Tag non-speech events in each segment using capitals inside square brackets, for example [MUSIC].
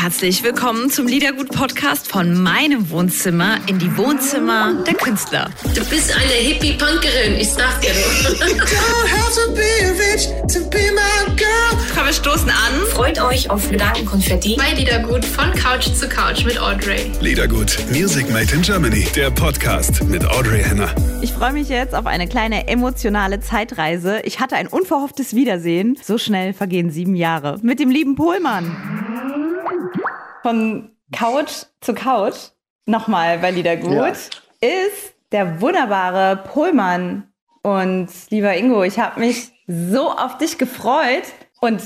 Herzlich willkommen zum Liedergut-Podcast von meinem Wohnzimmer in die Wohnzimmer der Künstler. Du bist eine Hippie-Punkerin, ich sag dir nur. Komm, wir stoßen an. Freut euch auf Gedankenkonfetti. Bei Liedergut von Couch zu Couch mit Audrey. Liedergut, Music Made in Germany, der Podcast mit Audrey Henner. Ich freue mich jetzt auf eine kleine emotionale Zeitreise. Ich hatte ein unverhofftes Wiedersehen. So schnell vergehen sieben Jahre. Mit dem lieben Pohlmann. Von Couch zu Couch, nochmal bei Liedergut, Ja. ist der wunderbare Pohlmann. Und lieber Ingo, ich habe mich so auf dich gefreut. Und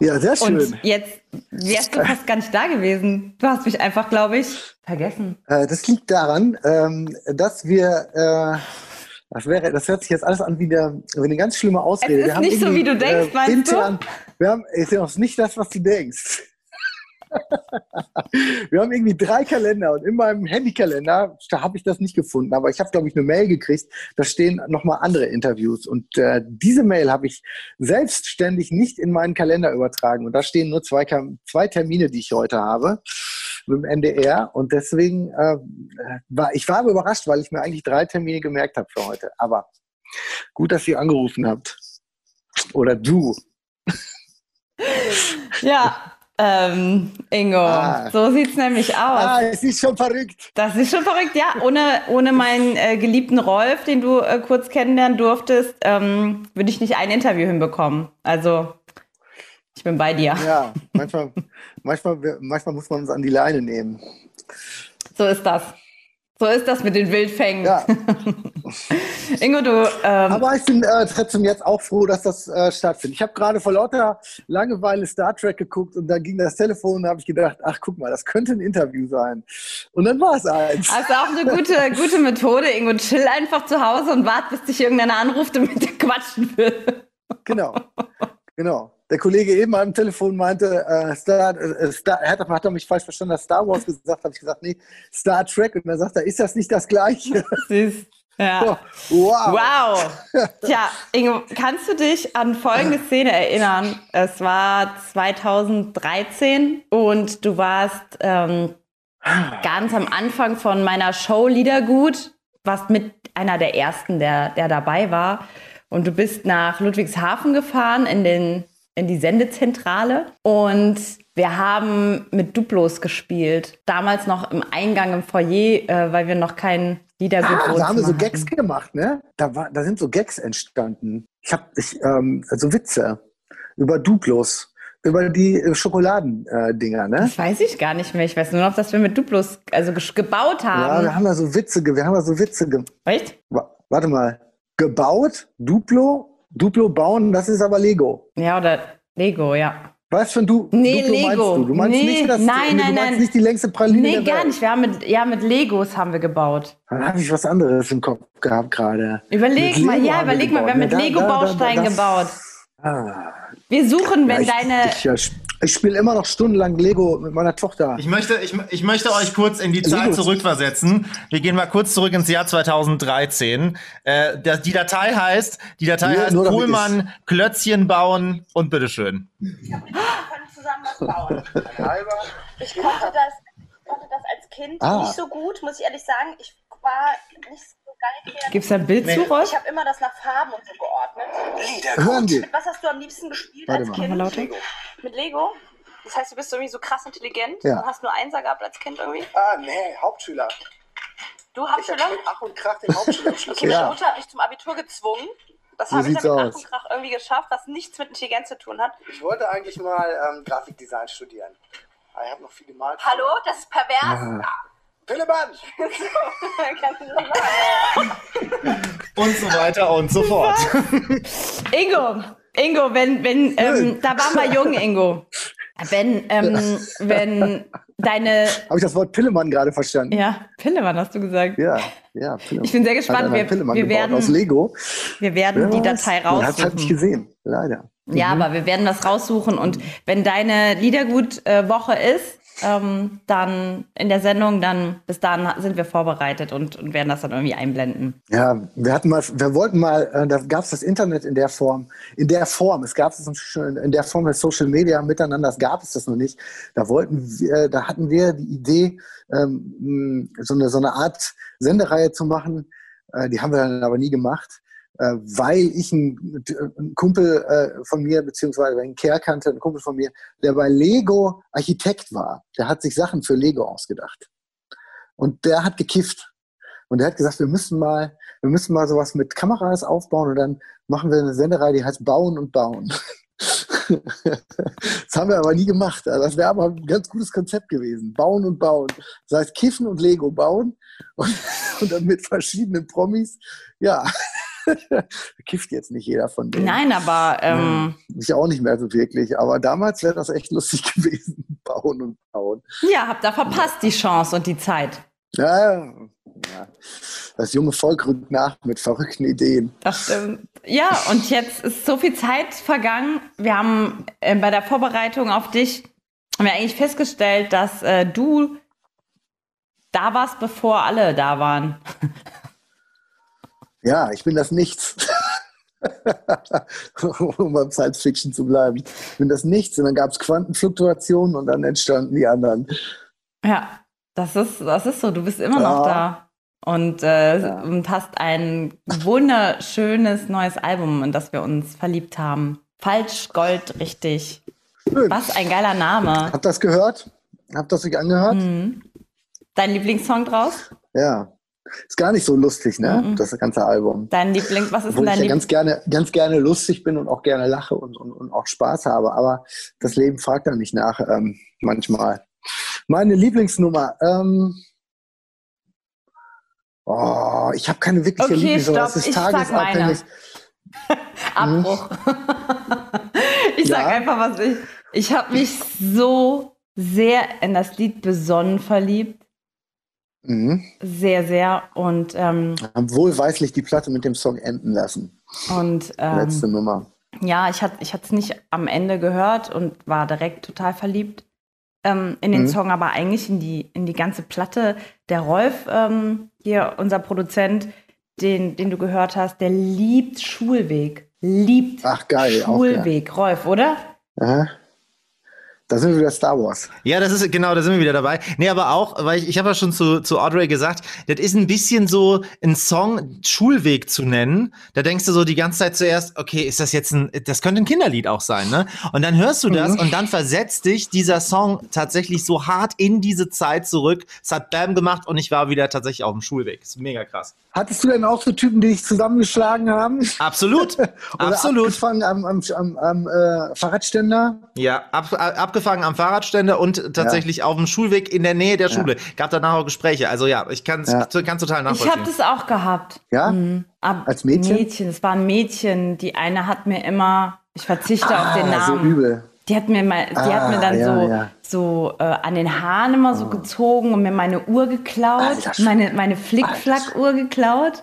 Ja, sehr schön. Und jetzt wärst du fast gar nicht da gewesen. Du hast mich einfach, glaube ich, vergessen. Äh, das liegt daran, ähm, dass wir, äh, das wäre, das hört sich jetzt alles an wie eine, wie eine ganz schlimme Ausrede. Es ist nicht so, wie du denkst, meinst du? intern, Wir haben, ist ja auch nicht das, was du denkst. Wir haben irgendwie drei Kalender und in meinem Handykalender, habe ich das nicht gefunden, aber ich habe, glaube ich, eine Mail gekriegt, da stehen nochmal andere Interviews und äh, diese Mail habe ich selbstständig nicht in meinen Kalender übertragen und da stehen nur zwei, zwei Termine, die ich heute habe mit dem NDR und deswegen äh, war ich war überrascht, weil ich mir eigentlich drei Termine gemerkt habe für heute. Aber gut, dass ihr angerufen habt. Oder du. Ja, ähm, Ingo, Ah. so sieht's nämlich aus. Ah, es ist schon verrückt. Das ist schon verrückt, ja. Ohne, ohne meinen äh, geliebten Rolf, den du äh, kurz kennenlernen durftest, ähm, würde ich nicht ein Interview hinbekommen. Also, ich bin bei dir. Ja, manchmal, [LAUGHS] manchmal, manchmal muss man uns an die Leine nehmen. So ist das. So ist das mit den Wildfängen. Ja, [LAUGHS] [LAUGHS] Ingo, du, ähm, aber ich bin äh, trotzdem jetzt auch froh, dass das äh, stattfindet. Ich habe gerade vor lauter Langeweile Star Trek geguckt und da ging das Telefon und da habe ich gedacht, ach guck mal, das könnte ein Interview sein. Und dann war es eins. Ist auch eine gute, [LAUGHS] gute Methode, Ingo. Chill einfach zu Hause und wart, bis dich irgendeiner anruft und mit dir quatschen will. Genau, genau. Der Kollege eben am Telefon meinte, äh, Star, äh, Star, er hat, hat er mich falsch verstanden, dass Star Wars gesagt, habe ich gesagt, nee, Star Trek. Und dann sagt er, ist das nicht das Gleiche? Süß. Ja. [LAUGHS] wow. Wow. [LAUGHS] Tja, Ingo, kannst du dich an folgende Szene erinnern? Es war 2013 und du warst ähm, ganz am Anfang von meiner Show Liedergut, warst mit einer der ersten, der, der dabei war. Und du bist nach Ludwigshafen gefahren in, den, in die Sendezentrale. Und wir haben mit Duplos gespielt. Damals noch im Eingang im Foyer, äh, weil wir noch kein Liedergut Ah, da haben wir so hatten. Gags gemacht, ne? Da, war, da sind so Gags entstanden. Ich habe ich, ähm, so Witze über Duplos, über die äh, Schokoladendinger, ne? Das weiß ich gar nicht mehr. Ich weiß nur noch, dass wir mit Duplos also gebaut Ja, haben. wir haben da so Witze, wir haben da so Witze gemacht. Echt? Warte mal, gebaut, Duplo, Duplo bauen, das ist aber Lego. Ja, oder Lego, ja. Was für ein du Nee, Duplo Lego. meinst du? Du meinst Nee, nicht das, nein, du nein, meinst nein. nicht die längste Praline Nee, gar nicht. Wir haben mit, ja, mit Legos haben wir gebaut. Dann habe ich was anderes im Kopf gehabt gerade. Überleg Mit mal, Lego ja, überleg mal, wir haben mit Lego-Bausteinen gebaut. Ah. Wir suchen, wenn Ja, ich, deine. Ich, ich, ich spiele immer noch stundenlang Lego mit meiner Tochter. Ich möchte, ich, ich möchte euch kurz in die Zeit zurückversetzen. Wir gehen mal kurz zurück ins Jahr 2013. Äh, das, die Datei heißt, die Datei Nur- heißt Pohlmann, Klötzchen bauen und bitteschön. können zusammen was bauen. Ich konnte das, konnte das als Kind Ah. nicht so gut, muss ich ehrlich sagen. Ich war nicht kreativ. Gibt's da ein Bild zu, Rolf? Ich habe immer das nach Farben und so geordnet. Hören die? Mit was hast du am liebsten gespielt Warte als mal. Kind? Mal lauter. Mit Lego? Das heißt, du bist irgendwie so krass intelligent Ja. und hast nur Einser gehabt als Kind irgendwie? Ah, nee, Hauptschüler. Du Ich Hauptschüler? habe mit Ach und Krach den Hauptschulabschluss Okay, meine Ja. Mutter hat mich zum Abitur gezwungen. Das So habe ich dann mit Ach und Krach irgendwie geschafft, was nichts mit Intelligenz zu tun hat. Ich wollte eigentlich mal ähm, Grafikdesign studieren. Aber ich habe noch viel gemalt. Hallo, das ist pervers. Ah. Pillemann! [LAUGHS] Und so weiter und so fort. [LAUGHS] Ingo, Ingo, wenn, wenn, ähm, da waren wir jung, Ingo. Wenn, ähm, wenn deine, Habe ich das Wort Pillemann gerade verstanden? ja, Pillemann hast du gesagt. Ja, ja, Pillemann. Ich bin sehr gespannt. Wir, Pillemann wir, gebaut aus werden, Lego. wir werden die Datei Man hat halt nicht raussuchen. gesehen, leider. Ja, aber wir werden das raussuchen. Und wenn deine Liedergut-Woche ist, ähm, dann in der Sendung, dann bis dahin sind wir vorbereitet und, und werden das dann irgendwie einblenden. Ja, wir hatten mal, wir wollten mal, äh, da gab es das Internet in der Form, in der Form, es gab es in der Form der Social Media miteinander, das gab es das noch nicht. Da wollten wir, da hatten wir die Idee, ähm, so eine so eine Art Sendereihe zu machen. Äh, die haben wir dann aber nie gemacht äh, weil ich einen, Kumpel äh, von mir, beziehungsweise einen Kerl kannte, einen Kumpel von mir, der bei Lego Architekt war. Der hat sich Sachen für Lego ausgedacht. Und der hat gekifft. Und der hat gesagt, wir müssen mal, wir müssen mal sowas mit Kameras aufbauen und dann machen wir eine Senderei, die heißt Bauen und Bauen. [LAUGHS] das haben wir aber nie gemacht. Also das wäre aber ein ganz gutes Konzept gewesen. Bauen und bauen. Das heißt, Kiffen und Lego bauen und, [LAUGHS] und dann mit verschiedenen Promis. Ja, kifft jetzt nicht jeder von denen. Nein, aber. Ähm, ich auch nicht mehr so wirklich. Aber damals wäre das echt lustig [LAUGHS] gewesen. bauen und bauen. Ja, habt da verpasst die Chance und die Zeit. Ja, ja. Das junge Volk rückt nach mit verrückten Ideen. Das stimmt. Ja, und jetzt ist so viel Zeit vergangen. Wir haben äh, bei der Vorbereitung auf dich haben wir eigentlich festgestellt, dass äh, du da warst, bevor alle da waren. [LAUGHS] Ja, ich bin das Nichts. [LAUGHS] um beim Science Fiction zu bleiben. Ich bin das Nichts und dann gab es Quantenfluktuationen und dann entstanden die anderen. Ja, das ist, das ist so. Du bist immer ja. noch da und, äh, ja. und hast ein wunderschönes neues Album, in das wir uns verliebt haben. Falsch, Gold, richtig. Schön. Was ein geiler Name. Habt das gehört? Habt das euch angehört? Mhm. Dein Lieblingssong draus? Ja. Ist gar nicht so lustig, ne? Mhm. Das ganze Album. Dein Liebling, was ist Obwohl denn dein ich ja ganz gerne, ganz gerne lustig bin und auch gerne lache und, und, und auch Spaß habe. Aber das Leben fragt dann nicht nach, ähm, manchmal. Meine Lieblingsnummer, ähm, oh, ich habe keine wirkliche okay, Lieblingsnummer. Das ist tagesabhängig. [LAUGHS] Abbruch. [LAUGHS] ich ja? sag einfach, was ich. Ich habe mich so sehr in das Lied besonnen verliebt. Mhm. Sehr, sehr. Und ähm, haben wohlweislich die Platte mit dem Song enden lassen. Und ähm, letzte Nummer. Ja, ich hatte ich es nicht am Ende gehört und war direkt total verliebt ähm, in den mhm. Song, aber eigentlich in die, in die ganze Platte. Der Rolf, ähm, hier unser Produzent, den, den du gehört hast, der liebt Schulweg. Liebt Ach, geil, Schulweg. Auch, ja. Rolf, oder? Aha. Da sind wir wieder Star Wars. Ja, das ist genau, da sind wir wieder dabei. Nee, aber auch, weil ich, ich habe ja schon zu, zu Audrey gesagt, das ist ein bisschen so ein Song Schulweg zu nennen. Da denkst du so die ganze Zeit zuerst, okay, ist das jetzt ein, das könnte ein Kinderlied auch sein, ne? Und dann hörst du das mhm. und dann versetzt dich dieser Song tatsächlich so hart in diese Zeit zurück. Es hat Bam gemacht und ich war wieder tatsächlich auf dem Schulweg. Ist mega krass. Hattest du denn auch so Typen, die dich zusammengeschlagen haben? Absolut. [LAUGHS] Absolut. Abgefangen am, am, am, am äh, Fahrradständer? Ja, ab, abgefangen am Fahrradständer und tatsächlich ja. auf dem Schulweg in der Nähe der Schule. Ja. Gab danach auch Gespräche. Also ja, ich kann es ja. ganz total nachvollziehen. Ich habe das auch gehabt. Ja? Mhm. Ab Als Mädchen? Mädchen. Es war ein Mädchen. Die eine hat mir immer, ich verzichte ah, auf den Namen. So übel. Die hat mir, mal, die ah, hat mir dann ja, so, ja. so äh, an den Haaren immer so oh. gezogen und mir meine Uhr geklaut, Alter, meine, meine Flickflack-Uhr geklaut.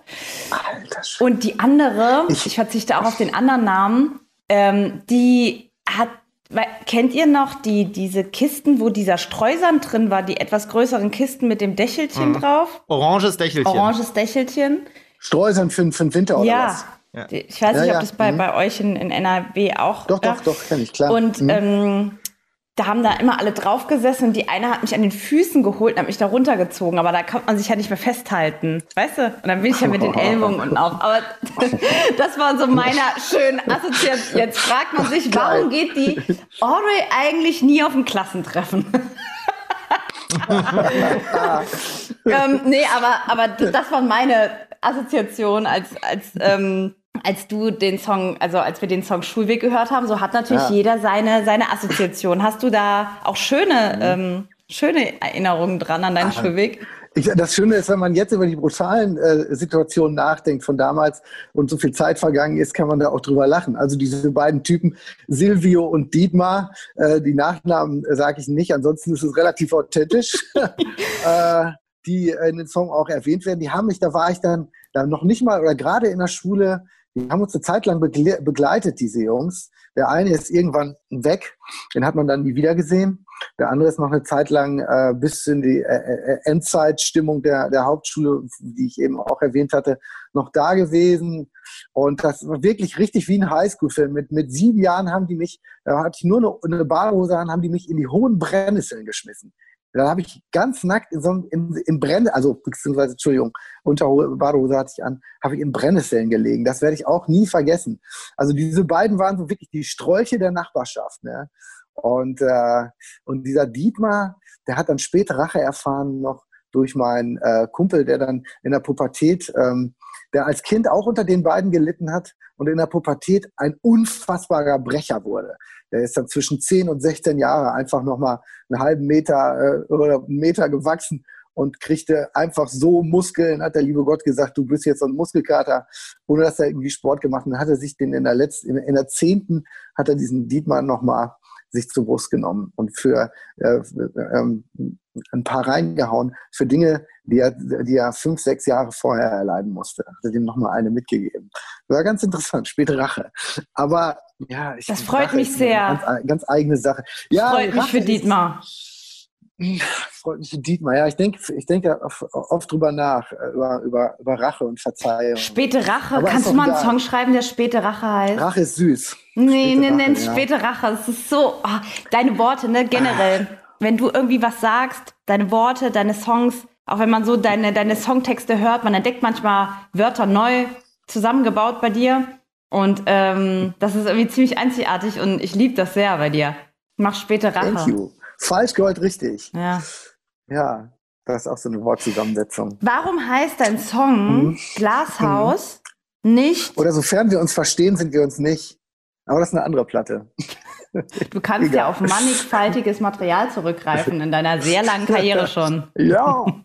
Alter, und die andere, ich, ich, verzichte auch auf den anderen Namen, ähm, die hat, kennt ihr noch die, diese Kisten, wo dieser Streusand drin war, die etwas größeren Kisten mit dem Dächelchen mhm. drauf? Oranges Dächelchen. Oranges Dächelchen. Streusand für, für den Winter oder ja. was? Ja. Ich weiß nicht, ob das bei, mhm. bei euch in, in NRW auch. Doch, doch, doch, kenne ich, klar. Und mhm. ähm, da haben da immer alle drauf gesessen und die eine hat mich an den Füßen geholt und hat mich da runtergezogen, aber da konnte man sich ja nicht mehr festhalten. Weißt du? Und dann bin ich ja mit den Ellbogen [LAUGHS] unten auf. Aber [LAUGHS] das war so meiner schönen Assoziation. Jetzt fragt man sich, warum geht die Audrey eigentlich nie auf ein Klassentreffen? [LAUGHS] ähm, nee, aber, aber das war meine Assoziation als, als ähm, als du den Song, also als wir den Song Schulweg gehört haben, so hat natürlich ja. jeder seine, seine Assoziation. Hast du da auch schöne, mhm. ähm, schöne Erinnerungen dran an deinen Ach, Schulweg? Ich, das Schöne ist, wenn man jetzt über die brutalen äh, Situationen nachdenkt von damals und so viel Zeit vergangen ist, kann man da auch drüber lachen. Also diese beiden Typen, Silvio und Dietmar, äh, die Nachnamen äh, sage ich nicht, ansonsten ist es relativ authentisch, [LAUGHS] äh, die in dem Song auch erwähnt werden. Die haben mich, da war ich dann, dann noch nicht mal oder gerade in der Schule, die haben uns eine Zeit lang begle begleitet, diese Jungs. Der eine ist irgendwann weg, den hat man dann nie wieder gesehen. Der andere ist noch eine Zeit lang äh, bis in die äh, äh, Endzeitstimmung der, der Hauptschule, die ich eben auch erwähnt hatte, noch da gewesen. Und das war wirklich richtig wie ein Highschool-Film. Mit, mit sieben Jahren haben die mich, da hatte ich nur eine, eine Badehose an, haben die mich in die hohen Brennnesseln geschmissen. Da habe ich ganz nackt in so einem, in, in Brenn, also beziehungsweise, Entschuldigung, Unterhose, Badehose hatte ich an, habe ich in Brennnesseln gelegen. Das werde ich auch nie vergessen. Also diese beiden waren so wirklich die Strolche der Nachbarschaft. Ne? Und, äh, und dieser Dietmar, der hat dann später Rache erfahren noch durch meinen äh, Kumpel, der dann in der Pubertät, ähm, der als Kind auch unter den beiden gelitten hat und in der Pubertät ein unfassbarer Brecher wurde. Der ist dann zwischen 10 und 16 Jahre einfach nochmal einen halben Meter äh, oder einen Meter gewachsen und kriegte einfach so Muskeln, hat der liebe Gott gesagt, du bist jetzt so ein Muskelkater, ohne dass er irgendwie Sport gemacht hat. Dann hat er sich den in der letzten, in, der zehnten hat er diesen Dietmar nochmal sich zur Brust genommen und für äh, ähm, ein paar reingehauen für Dinge, die er, die er fünf, sechs Jahre vorher erleiden musste. Hat er ihm nochmal eine mitgegeben. War ganz interessant, späte Rache. Aber ja, ich, das freut Rache mich sehr. Ganz, ganz, eigene Sache. Ja, freut mich für Dietmar. Freut mich Dietmar. Ja, ich denke, ich denke oft drüber nach, äh, über, über, über Rache und Verzeihung. Späte Rache. Aber Kannst du mal einen Song schreiben, der späte Rache heißt? Rache ist süß. Nee, nee, nee, späte Rache. Es ist so, oh, deine Worte, ne, generell. Ah wenn du irgendwie was sagst, deine Worte, deine Songs, auch wenn man so deine, deine Songtexte hört, man entdeckt manchmal Wörter neu zusammengebaut bei dir. Und ähm, das ist irgendwie ziemlich einzigartig und ich liebe das sehr bei dir. Mach späte Rache. Thank you. Falsch gehört richtig. Ja. Ja, das ist auch so eine Wortzusammensetzung. Warum heißt dein Song mhm. Glashaus mhm. nicht? Oder sofern wir uns verstehen, sind wir uns nicht. Aber das ist eine andere Platte. [LAUGHS] Du kannst Egal. ja auf mannigfaltiges Material zurückgreifen in deiner sehr langen Karriere [LAUGHS] schon. Ja. [LAUGHS]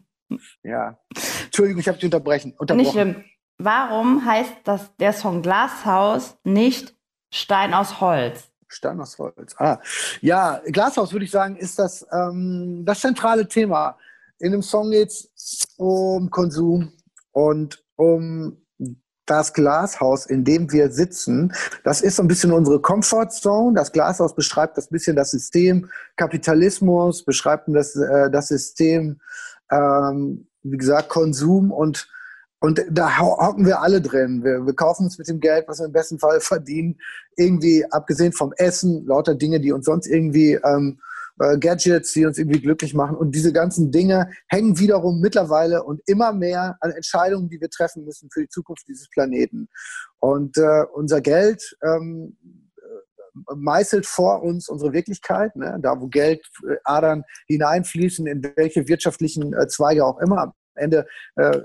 Ja. Entschuldigung, ich habe dich unterbrechen, unterbrochen. Nicht schlimm. Warum heißt das, der Song Glashaus nicht Stein aus Holz? Stein aus Holz. Ah, ja, Glashaus würde ich sagen, ist das, ähm, das zentrale Thema. In dem Song geht es um Konsum und um das Glashaus, in dem wir sitzen, das ist so ein bisschen unsere Comfortzone. Das Glashaus beschreibt das bisschen das System Kapitalismus, beschreibt das, äh, das System, ähm, wie gesagt, Konsum und und da hocken wir alle drin. Wir, wir kaufen uns mit dem Geld, was wir im besten Fall verdienen, irgendwie abgesehen vom Essen, lauter Dinge, die uns sonst irgendwie ähm, äh, Gadgets, die uns irgendwie glücklich machen. Und diese ganzen Dinge hängen wiederum mittlerweile und immer mehr an Entscheidungen, die wir treffen müssen für die Zukunft dieses Planeten. Und äh, unser Geld ähm, äh, meißelt vor uns unsere Wirklichkeit, ne? da wo Geldadern hineinfließen, in welche wirtschaftlichen äh, Zweige auch immer. Am Ende äh,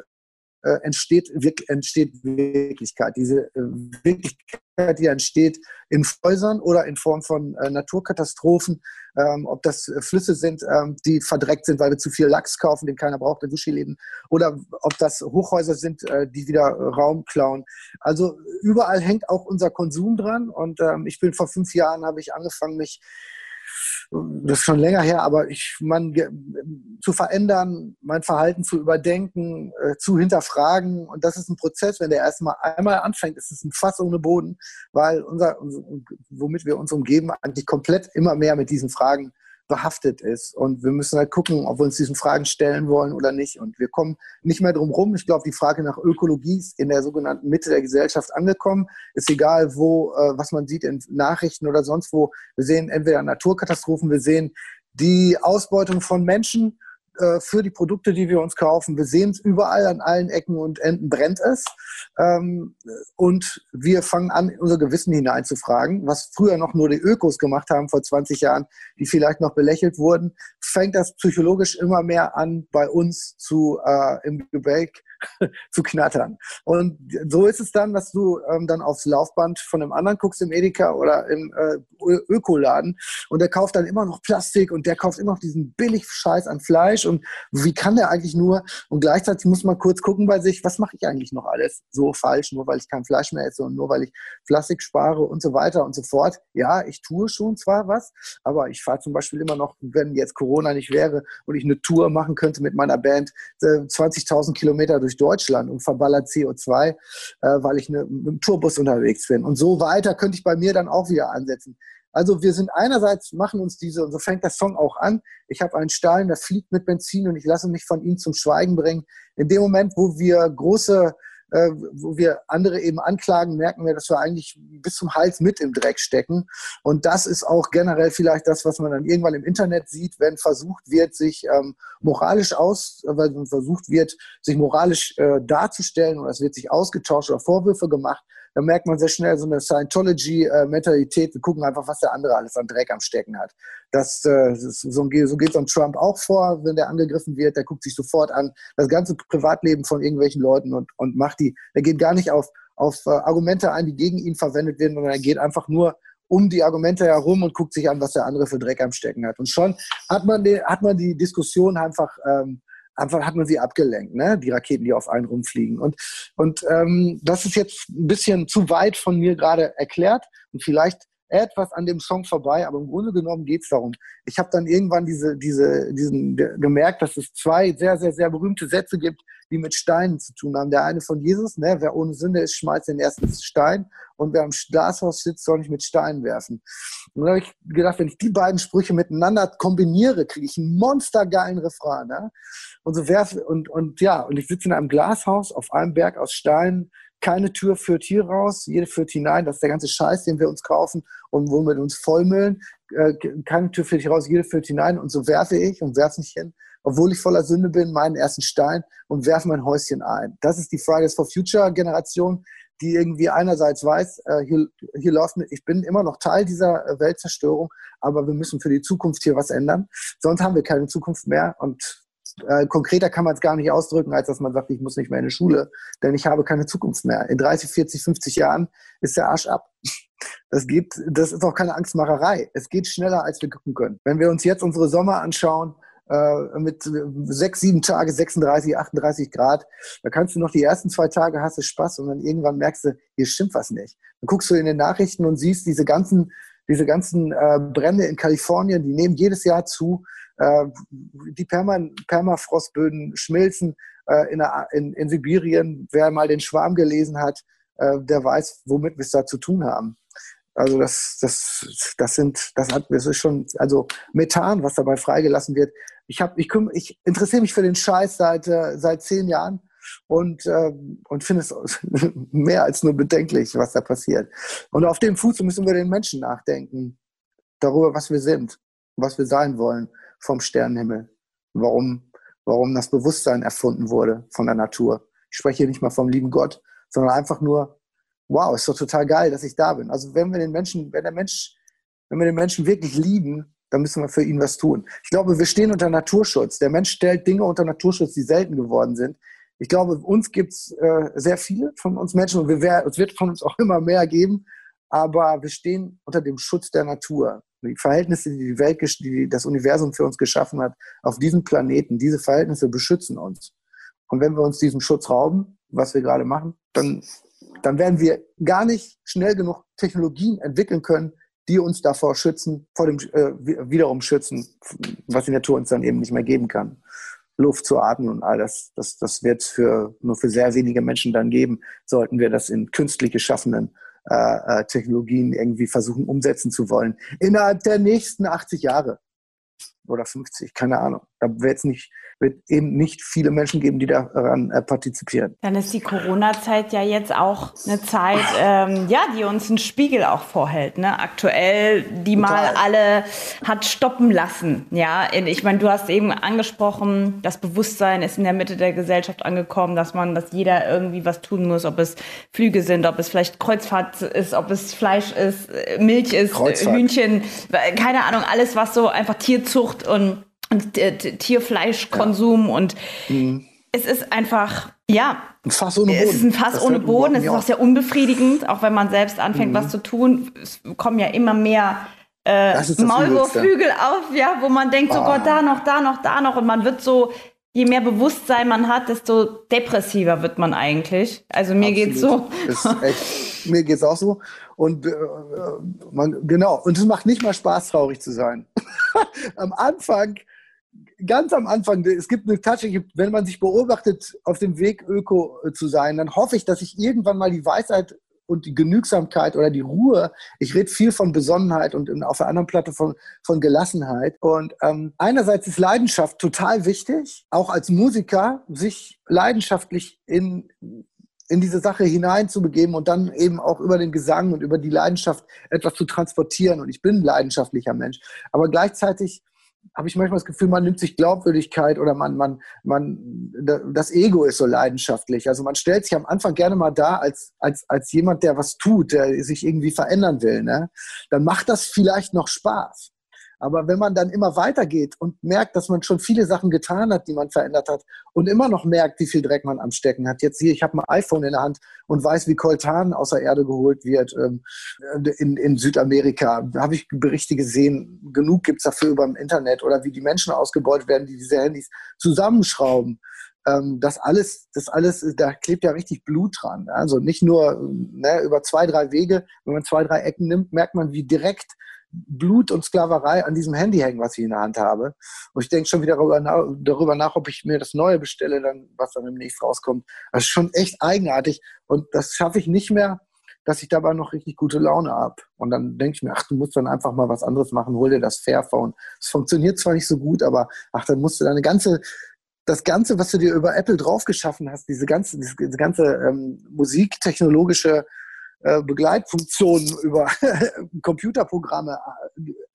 äh, entsteht, entsteht Wirklichkeit. Diese äh, Wirklichkeit, die entsteht in Häusern oder in Form von äh, Naturkatastrophen, ähm, ob das Flüsse sind, ähm, die verdreckt sind, weil wir zu viel Lachs kaufen, den keiner braucht, in Wuschileden, oder ob das Hochhäuser sind, äh, die wieder Raum klauen. Also überall hängt auch unser Konsum dran und ähm, ich bin vor fünf Jahren, habe ich angefangen, mich das ist schon länger her, aber ich, man, zu verändern, mein Verhalten zu überdenken, äh, zu hinterfragen. Und das ist ein Prozess, wenn der erstmal einmal anfängt, ist es ein Fass ohne Boden, weil unser, womit wir uns umgeben, eigentlich komplett immer mehr mit diesen Fragen behaftet ist. Und wir müssen halt gucken, ob wir uns diesen Fragen stellen wollen oder nicht. Und wir kommen nicht mehr drum rum. Ich glaube, die Frage nach Ökologie ist in der sogenannten Mitte der Gesellschaft angekommen. Ist egal, wo, äh, was man sieht in Nachrichten oder sonst wo. Wir sehen entweder Naturkatastrophen, wir sehen die Ausbeutung von Menschen äh, für die Produkte, die wir uns kaufen. Wir sehen es überall an allen Ecken und Enden brennt es. Ähm, und wir fangen an, unser Gewissen hineinzufragen, was früher noch nur die Ökos gemacht haben vor 20 Jahren, die vielleicht noch belächelt wurden, fängt das psychologisch immer mehr an, bei uns zu äh, im Gebäck [LAUGHS] zu knattern. Und so ist es dann, dass du ähm, dann aufs Laufband von einem anderen guckst im Edeka oder im äh, Ökoladen und der kauft dann immer noch Plastik und der kauft immer noch diesen billig Scheiß an Fleisch und wie kann der eigentlich nur? Und gleichzeitig muss man kurz gucken bei sich, was mache ich eigentlich noch alles so falsch, nur weil ich kein Fleisch mehr esse und nur weil ich Plastik spare und so weiter und so fort. Ja, ich tue schon zwar was, aber ich fahre zum Beispiel immer noch, wenn jetzt Corona nicht wäre und ich eine Tour machen könnte mit meiner Band, 20.000 äh, Kilometer durch Deutschland und verballert CO2, äh, weil ich ne, mit einem Tourbus unterwegs bin. Und so weiter könnte ich bei mir dann auch wieder ansetzen. Also wir sind einerseits, machen uns diese, und so fängt der Song auch an, ich habe einen Stein, der fliegt mit Benzin und ich lasse mich von ihm zum Schweigen bringen. In dem Moment, wo wir große äh, wo wir andere eben anklagen, merken wir, dass wir eigentlich bis zum Hals mit im Dreck stecken. Und das ist auch generell vielleicht das, was man dann irgendwann im Internet sieht, wenn versucht wird, sich ähm, moralisch aus, weil versucht wird, sich moralisch äh, darzustellen und es wird sich ausgetauscht oder Vorwürfe gemacht da merkt man sehr schnell so eine Scientology-Mentalität. Wir gucken einfach, was der andere alles an Dreck am Stecken hat. Das, äh, das so, so geht es an Trump auch vor, wenn der angegriffen wird. Der guckt sich sofort an das ganze Privatleben von irgendwelchen Leuten und, und macht die. Er geht gar nicht auf, auf äh, Argumente ein, die gegen ihn verwendet werden, sondern er geht einfach nur um die Argumente herum und guckt sich an, was der andere für Dreck am Stecken hat. Und schon hat man hat man die Diskussion einfach ähm, einfach hat man sie abgelenkt, ne? die Raketen, die auf einen rumfliegen. Und, und ähm, das ist jetzt ein bisschen zu weit von mir gerade erklärt und vielleicht etwas an dem Song vorbei, aber im Grunde genommen geht es darum. Ich habe dann irgendwann diese, diese, diesen gemerkt, dass es zwei sehr, sehr, sehr berühmte Sätze gibt, die mit Steinen zu tun haben. Der eine von Jesus, ne, wer ohne Sünde ist, schmeißt den ersten Stein und wer am Glashaus sitzt, soll nicht mit Steinen werfen. Und dann habe ich gedacht, wenn ich die beiden Sprüche miteinander kombiniere, kriege ich einen monstergeilen Refrain. Ne? Und so werfe und, und ja, und ich sitze in einem Glashaus auf einem Berg aus Steinen, keine Tür führt hier raus, jede führt hinein. Das ist der ganze Scheiß, den wir uns kaufen und wo wir uns vollmüllen. Äh, keine Tür führt hier raus, jede führt hinein. Und so werfe ich und werfe mich hin, obwohl ich voller Sünde bin, meinen ersten Stein und werfe mein Häuschen ein. Das ist die Fridays for Future Generation, die irgendwie einerseits weiß, äh, hier, hier läuft mit, ich bin immer noch Teil dieser äh, Weltzerstörung, aber wir müssen für die Zukunft hier was ändern. Sonst haben wir keine Zukunft mehr und äh, konkreter kann man es gar nicht ausdrücken, als dass man sagt, ich muss nicht mehr in die Schule, denn ich habe keine Zukunft mehr. In 30, 40, 50 Jahren ist der Arsch ab. Das geht, das ist auch keine Angstmacherei. Es geht schneller, als wir gucken können. Wenn wir uns jetzt unsere Sommer anschauen, äh, mit sechs, sieben Tage, 36, 38 Grad, da kannst du noch die ersten zwei Tage hast du Spaß und dann irgendwann merkst du, hier stimmt was nicht. Dann guckst du in den Nachrichten und siehst diese ganzen, diese ganzen äh, Brände in Kalifornien, die nehmen jedes Jahr zu die Perma Permafrostböden schmilzen äh, in, der, in, in, Sibirien. Wer mal den Schwarm gelesen hat, äh, der weiß, womit wir es da zu tun haben. Also das, das, das sind, das hat, das ist schon, also Methan, was dabei freigelassen wird. Ich habe, ich, ich interessiere mich für den Scheiß seit äh, seit zehn Jahren und äh, und finde es [LAUGHS] mehr als nur bedenklich, was da passiert. Und auf dem Fuß müssen wir den Menschen nachdenken darüber, was wir sind, was wir sein wollen vom Sternenhimmel. Warum, warum das Bewusstsein erfunden wurde von der Natur. Ich spreche hier nicht mal vom lieben Gott, sondern einfach nur, wow, ist doch total geil, dass ich da bin. Also wenn wir den Menschen, wenn der Mensch, wenn wir den Menschen wirklich lieben, dann müssen wir für ihn was tun. Ich glaube, wir stehen unter Naturschutz. Der Mensch stellt Dinge unter Naturschutz, die selten geworden sind. Ich glaube, uns gibt es äh, sehr viele von uns Menschen und wir, es wird von uns auch immer mehr geben, aber wir stehen unter dem Schutz der Natur die Verhältnisse, die die Welt, die das Universum für uns geschaffen hat, auf diesem Planeten, diese Verhältnisse beschützen uns. Und wenn wir uns diesem Schutz rauben, was wir gerade machen, dann, dann werden wir gar nicht schnell genug Technologien entwickeln können, die uns davor schützen, vor dem äh, wiederum schützen, was die Natur uns dann eben nicht mehr geben kann. Luft zu atmen und all das, das, das wird es für, nur für sehr wenige Menschen dann geben, sollten wir das in künstlich geschaffenen äh, äh, Technologien irgendwie versuchen umsetzen zu wollen. Innerhalb der nächsten 80 Jahre oder 50, keine Ahnung. Da wird es nicht, wird eben nicht viele Menschen geben, die daran äh, partizipieren. Dann ist die Corona-Zeit ja jetzt auch eine Zeit, ähm, ja, die uns einen Spiegel auch vorhält. Ne? Aktuell, die Total. mal alle hat stoppen lassen. Ja, ich meine, du hast eben angesprochen, das Bewusstsein ist in der Mitte der Gesellschaft angekommen, dass man, dass jeder irgendwie was tun muss, ob es Flüge sind, ob es vielleicht Kreuzfahrt ist, ob es Fleisch ist, Milch ist, Kreuzfahrt. Hühnchen, keine Ahnung, alles was so einfach Tierzucht und und Tierfleischkonsum ja. und mhm. es ist einfach, ja. Ein Fass ohne Boden. Es ist ein Fass das ohne Boden. Es ist auch sehr unbefriedigend, auch wenn man selbst anfängt, mhm. was zu tun. Es kommen ja immer mehr äh, Maulwurfflügel auf, ja, wo man denkt, so Ah. Gott, da noch, da noch, da noch. Und man wird so, je mehr Bewusstsein man hat, desto depressiver wird man eigentlich. Also mir geht's so. Ist echt, mir geht's auch so. Und äh, man, genau, und es macht nicht mal Spaß, traurig zu sein. [LAUGHS] am Anfang, ganz am Anfang, es gibt eine Tasche, wenn man sich beobachtet, auf dem Weg Öko äh, zu sein, dann hoffe ich, dass ich irgendwann mal die Weisheit und die Genügsamkeit oder die Ruhe, ich rede viel von Besonnenheit und auf der anderen Platte von, von Gelassenheit. Und ähm, einerseits ist Leidenschaft total wichtig, auch als Musiker, sich leidenschaftlich in, in diese Sache hineinzubegeben und dann eben auch über den Gesang und über die Leidenschaft etwas zu transportieren. Und ich bin ein leidenschaftlicher Mensch. Aber gleichzeitig habe ich manchmal das Gefühl, man nimmt sich Glaubwürdigkeit oder man, man, man, das Ego ist so leidenschaftlich. Also man stellt sich am Anfang gerne mal da als, als, als jemand, der was tut, der sich irgendwie verändern will. Ne? Dann macht das vielleicht noch Spaß. Aber wenn man dann immer weitergeht und merkt, dass man schon viele Sachen getan hat, die man verändert hat und immer noch merkt, wie viel Dreck man am Stecken hat. Jetzt hier, ich habe ein iPhone in der Hand und weiß, wie Coltan aus der Erde geholt wird ähm, in, in Südamerika. Da habe ich Berichte gesehen. Genug gibt's dafür über im Internet oder wie die Menschen ausgebeutet werden, die diese Handys zusammenschrauben. Ähm, das alles, das alles, da klebt ja richtig Blut dran. Also nicht nur ne, über zwei, drei Wege, wenn man zwei, drei Ecken nimmt, merkt man, wie direkt Blut und Sklaverei an diesem Handy hängen, was ich in der Hand habe. Und ich denke schon wieder darüber nach, darüber nach, ob ich mir das Neue bestelle, dann, was dann demnächst rauskommt. Das ist schon echt eigenartig. Und das schaffe ich nicht mehr, dass ich dabei noch richtig gute Laune habe. Und dann denke ich mir, ach, du musst dann einfach mal was anderes machen, hol dir das Fairphone. Es funktioniert zwar nicht so gut, aber ach, dann musst du deine ganze, das Ganze, was du dir über Apple draufgeschaffen hast, diese ganze, diese ganze ähm, musiktechnologische äh, Begleitfunktionen über [LAUGHS] Computerprogramme,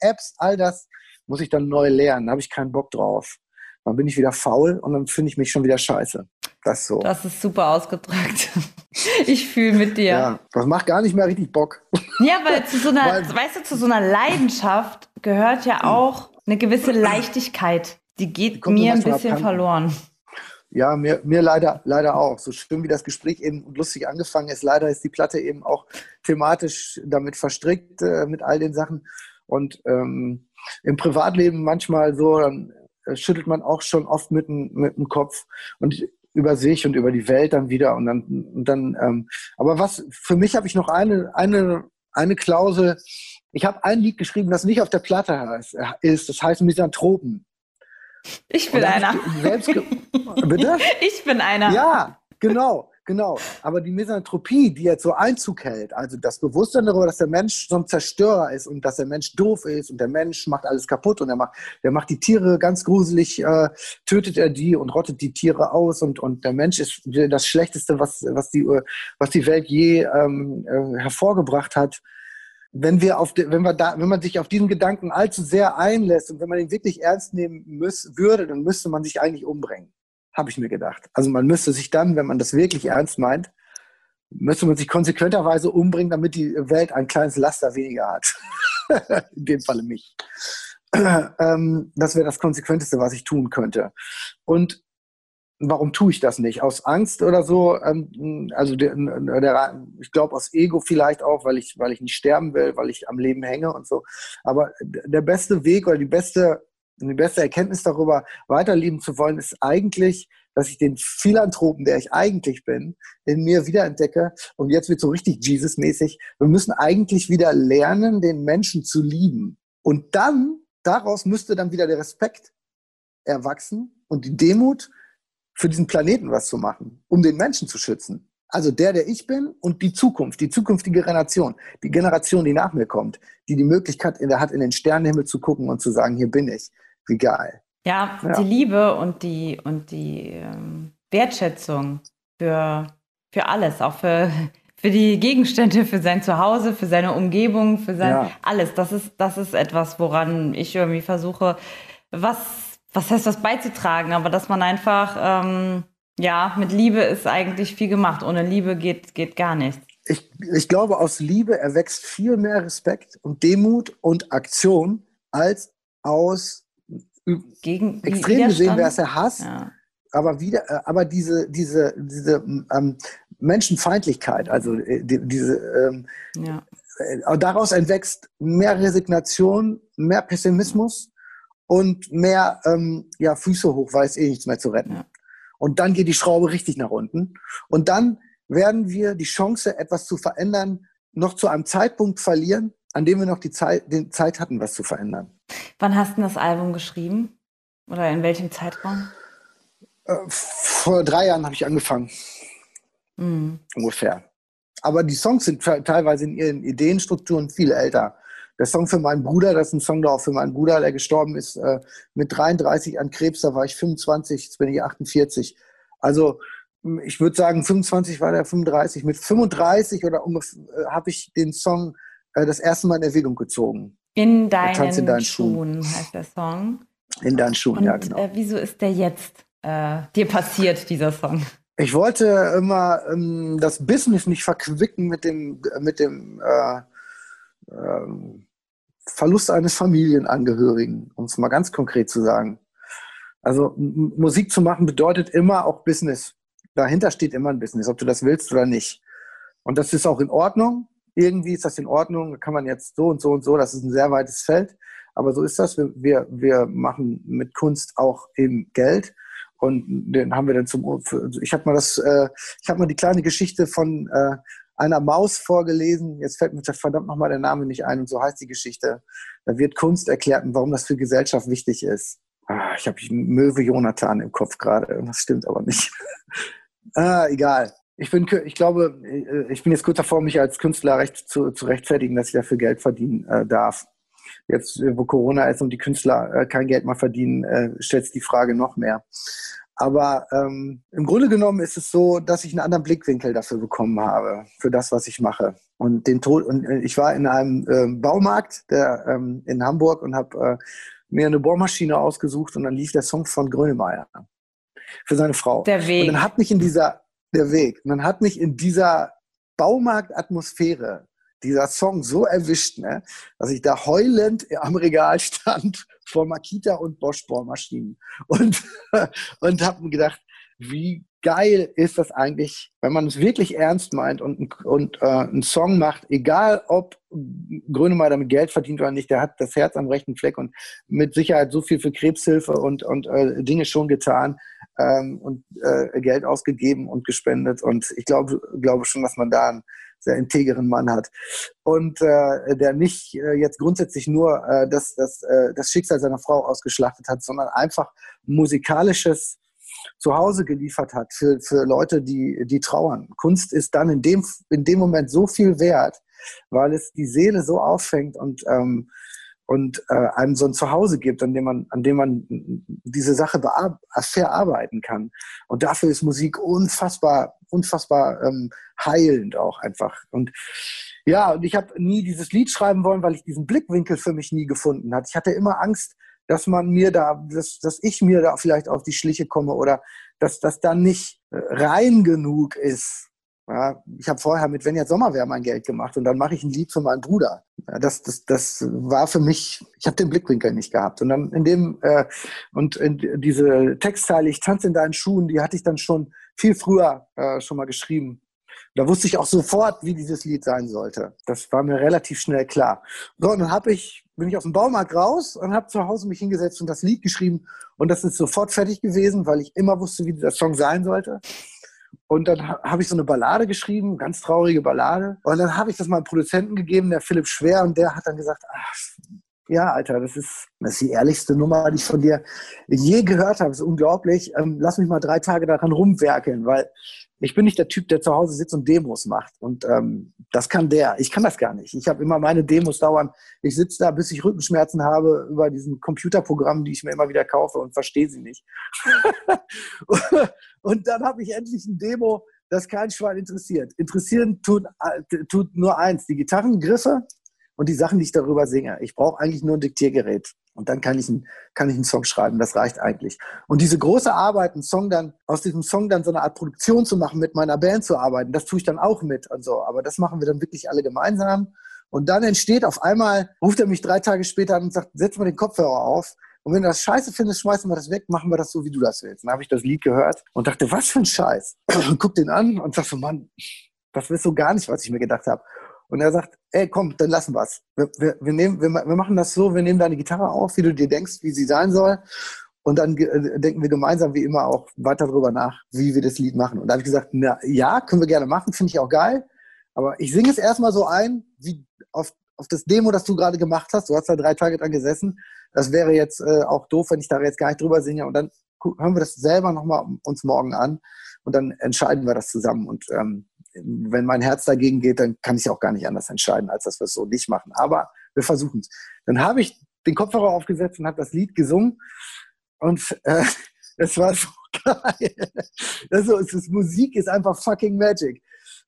Apps, all das muss ich dann neu lernen. Da habe ich keinen Bock drauf. Dann bin ich wieder faul und dann finde ich mich schon wieder scheiße. Das ist so. Das ist super ausgedrückt. [LAUGHS] Ich fühle mit dir. ja, das macht gar nicht mehr richtig Bock. [LAUGHS] Ja, weil zu so einer, Weil- weißt du, zu so einer Leidenschaft gehört ja auch eine gewisse [CLEARS THROAT] Leichtigkeit. Die geht mir ein bisschen verloren. Ja, mir, mir leider, leider auch. So schön wie das Gespräch eben lustig angefangen ist, leider ist die Platte eben auch thematisch damit verstrickt, äh, mit all den Sachen. Und ähm, im Privatleben manchmal so, dann äh, schüttelt man auch schon oft mit, dem- mit dem Kopf und über sich und über die Welt dann wieder. Und dann, und dann ähm, aber was, für mich habe ich noch eine, eine, eine Klausel. Ich habe ein Lied geschrieben, das nicht auf der Platte heißt, äh, ist. Das heißt Misanthropen. Ich bin einer. ich [LAUGHS] Bitte? Ich bin einer. Ja, genau, genau. Aber die Misanthropie, die jetzt so Einzug hält, also das Bewusstsein darüber, dass der Mensch so ein Zerstörer ist und dass der Mensch doof ist und der Mensch macht alles kaputt und er macht, der macht die Tiere ganz gruselig, äh, tötet er die und rottet die Tiere aus und, und der Mensch ist das Schlechteste, was, was, die, äh, was die Welt je ähm, äh, hervorgebracht hat wenn wir auf de, wenn wir da, wenn man sich auf diesen Gedanken allzu sehr einlässt und wenn man ihn wirklich ernst nehmen müß, würde, dann müsste man sich eigentlich umbringen. Habe ich mir gedacht. Also man müsste sich dann, wenn man das wirklich ernst meint, müsste man sich konsequenterweise umbringen, damit die Welt ein kleines Laster weniger hat. [LAUGHS] In dem Falle mich. [CLEARS THROAT] ähm, das wäre das Konsequenteste, was ich tun könnte. Und warum tue ich das nicht? Aus Angst oder so? Ähm, also der, der, ich glaube aus Ego vielleicht auch, weil ich, weil ich nicht sterben will, weil ich am Leben hänge und so. Aber der beste Weg oder die beste, die beste Erkenntnis darüber, weiterleben zu wollen, ist eigentlich, dass ich den Philanthropen, der ich eigentlich bin, in mir wiederentdecke. Und jetzt wird so richtig Jesus-mäßig. Wir müssen eigentlich wieder lernen, den Menschen zu lieben. Und dann, daraus müsste dann wieder der Respekt erwachsen und die Demut, für diesen Planeten was zu machen, um den Menschen zu schützen. Also der, der ich bin und die Zukunft, die zukünftige Generation, die Generation, die nach mir kommt, die die Möglichkeit in der hat, in den Sternenhimmel zu gucken und zu sagen, hier bin ich. Wie geil. Ja, Ja. die Liebe und die, und die ähm, Wertschätzung für, für alles, auch für, [LAUGHS] für die Gegenstände, für sein Zuhause, für seine Umgebung, für sein Ja. alles. Das ist, das ist etwas, woran ich irgendwie versuche, was, was heißt was beizutragen, aber dass man einfach, ähm, ja, mit Liebe ist eigentlich viel gemacht. Ohne Liebe geht, geht gar nichts. Ich, ich glaube, aus Liebe erwächst viel mehr Respekt und Demut und Aktion als aus Gegen extrem gesehen wäre es der Hass, Ja. aber wieder, äh, aber diese, diese, diese ähm, Menschenfeindlichkeit, also äh, die, diese ähm, Ja. äh, daraus entwächst mehr Resignation, mehr Pessimismus und mehr ähm, ja, Füße hoch, weil es eh nichts mehr zu retten. Ja. Und dann geht die Schraube richtig nach unten. Und dann werden wir die Chance, etwas zu verändern, noch zu einem Zeitpunkt verlieren, an dem wir noch die Zeit, die Zeit hatten, was zu verändern. Wann hast du das Album geschrieben? Oder in welchem Zeitraum? Äh, vor drei Jahren habe ich angefangen, Mhm. ungefähr. Aber die Songs sind te- teilweise in ihren Ideenstrukturen viel älter. Der Song für meinen Bruder, das ist ein Song darauf für meinen Bruder, der gestorben ist äh, mit 33 an Krebs, da war ich 25, jetzt bin ich 48. Also ich würde sagen, 25 war der 35. Mit 35 oder ungefähr äh, habe ich den Song äh, das erste Mal in Erwägung gezogen. In deinen, in deinen Schuhen heißt der Song. In deinen Schuhen, Und ja genau. äh, wieso ist der jetzt äh, dir passiert, dieser Song? Ich wollte immer ähm, das Business nicht verquicken mit dem, mit dem äh, ähm, Verlust eines Familienangehörigen, um es mal ganz konkret zu sagen. Also Musik zu machen bedeutet immer auch Business. Dahinter steht immer ein Business, ob du das willst oder nicht. Und das ist auch in Ordnung. Irgendwie ist das in Ordnung. Kann man jetzt so und so und so. Das ist ein sehr weites Feld. Aber so ist das. Wir, wir, wir machen mit Kunst auch eben Geld. Und den haben wir dann zum. Ich habe mal das, äh, ich habe mal die kleine Geschichte von äh, einer Maus vorgelesen. Jetzt fällt mir verdammt nochmal der Name nicht ein. Und so heißt die Geschichte. Da wird Kunst erklärt und warum das für Gesellschaft wichtig ist. Ah, ich habe Möwe Jonathan im Kopf gerade. Das stimmt aber nicht. [LAUGHS] ah, egal. Ich bin, ich glaube, äh, ich bin jetzt kurz davor, mich als Künstler recht zu, zu rechtfertigen, dass ich dafür Geld verdienen äh, darf. Jetzt, äh, wo Corona ist und die Künstler äh, kein Geld mehr verdienen, äh, stellt sich die Frage noch mehr. Aber ähm, im Grunde genommen ist es so, dass ich einen anderen Blickwinkel dafür bekommen habe, für das, was ich mache. Und den Tod, und äh, ich war in einem ähm, Baumarkt der, ähm, in Hamburg und habe äh, mir eine Bohrmaschine ausgesucht und dann lief der Song von Grönemeyer für seine Frau. Der Weg. Und dann hat mich in dieser, der Weg, und dann hat mich in dieser Baumarktatmosphäre dieser Song so erwischt, ne, dass ich da heulend am Regal stand [LAUGHS] vor Makita und Bosch Bohrmaschinen und, [LAUGHS] und habe mir gedacht, wie geil ist das eigentlich, wenn man es wirklich ernst meint und, und äh, einen Song macht, egal ob Grönemeyer damit Geld verdient oder nicht, der hat das Herz am rechten Fleck und mit Sicherheit so viel für Krebshilfe und, und äh, Dinge schon getan ähm, und äh, Geld ausgegeben und gespendet. Und ich glaube glaube schon, dass man da einen sehr integeren Mann hat. Und äh, der nicht äh, jetzt grundsätzlich nur äh, das, das, äh, das Schicksal seiner Frau ausgeschlachtet hat, sondern einfach musikalisches Zuhause geliefert hat für, für Leute, die, die trauern. Kunst ist dann in dem, in dem Moment so viel wert, weil es die Seele so auffängt und, ähm, und äh, einem so ein Zuhause gibt, an dem man, an dem man diese Sache verarbeiten kann. Und dafür ist Musik unfassbar, unfassbar ähm, heilend auch einfach. Und ja, und ich habe nie dieses Lied schreiben wollen, weil ich diesen Blickwinkel für mich nie gefunden hatte. Ich hatte immer Angst, dass man mir da, dass, dass ich mir da vielleicht auf die Schliche komme oder dass das dann nicht äh, rein genug ist. Ja, ich habe vorher mit Wenn jetzt Sommer wäre mein Geld gemacht und dann mache ich ein Lied für meinen Bruder. Das, das, das war für mich, ich habe den Blickwinkel nicht gehabt. Und dann in dem, äh, und in diese Textzeile, ich tanze in deinen Schuhen, die hatte ich dann schon viel früher äh, schon mal geschrieben. Da wusste ich auch sofort, wie dieses Lied sein sollte. Das war mir relativ schnell klar. So, und dann hab ich, bin ich aus dem Baumarkt raus und habe zu Hause mich hingesetzt und das Lied geschrieben. Und das ist sofort fertig gewesen, weil ich immer wusste, wie dieser Song sein sollte. Und dann ha- habe ich so eine Ballade geschrieben, ganz traurige Ballade. Und dann habe ich das meinem Produzenten gegeben, der Philipp Schwer, und der hat dann gesagt, ach, ja, Alter, das ist, das ist die ehrlichste Nummer, die ich von dir je gehört habe. Das ist unglaublich. Ähm, lass mich mal drei Tage daran rumwerkeln, weil ich bin nicht der Typ, der zu Hause sitzt und Demos macht. Und ähm, das kann der. Ich kann das gar nicht. Ich habe immer meine Demos dauern. Ich sitze da, bis ich Rückenschmerzen habe über diesen Computerprogrammen, die ich mir immer wieder kaufe und verstehe sie nicht. [LAUGHS] und dann habe ich endlich ein Demo, das kein Schwein interessiert. Interessieren tut, äh, tut nur eins, die Gitarrengriffe und die Sachen, die ich darüber singe. Ich brauche eigentlich nur ein Diktiergerät. Und dann kann ich, einen, kann ich einen Song schreiben. Das reicht eigentlich. Und diese große Arbeit, einen Song dann, aus diesem Song dann so eine Art Produktion zu machen, mit meiner Band zu arbeiten, das tue ich dann auch mit und so. Aber das machen wir dann wirklich alle gemeinsam. Und dann entsteht auf einmal, ruft er mich drei Tage später an und sagt, setz mal den Kopfhörer auf. Und wenn du das scheiße findest, schmeißen wir das weg, machen wir das so, wie du das willst. Dann habe ich das Lied gehört und dachte, was für ein Scheiß. Und [CLEARS THROAT] guck den an und sag so, Mann, das ist so gar nicht, was ich mir gedacht habe. Und er sagt, ey, komm, dann lassen wir's. Wir, wir, wir, nehmen, wir, wir machen das so, wir nehmen deine Gitarre auf, wie du dir denkst, wie sie sein soll. Und dann äh, denken wir gemeinsam wie immer auch weiter darüber nach, wie wir das Lied machen. Und da habe ich gesagt, na ja, können wir gerne machen, finde ich auch geil. Aber ich singe es erstmal so ein, wie auf, auf das Demo, das du gerade gemacht hast. Du hast da drei Tage dran gesessen. Das wäre jetzt äh, auch doof, wenn ich da jetzt gar nicht drüber singe. Und dann hören wir das selber nochmal uns morgen an und dann entscheiden wir das zusammen. Und ähm, wenn mein Herz dagegen geht, dann kann ich auch gar nicht anders entscheiden, als dass wir es so nicht machen. Aber wir versuchen es. Dann habe ich den Kopfhörer aufgesetzt und habe das Lied gesungen. Und äh, [LAUGHS] es war so [LAUGHS] geil. Also, es ist, Musik ist einfach fucking Magic.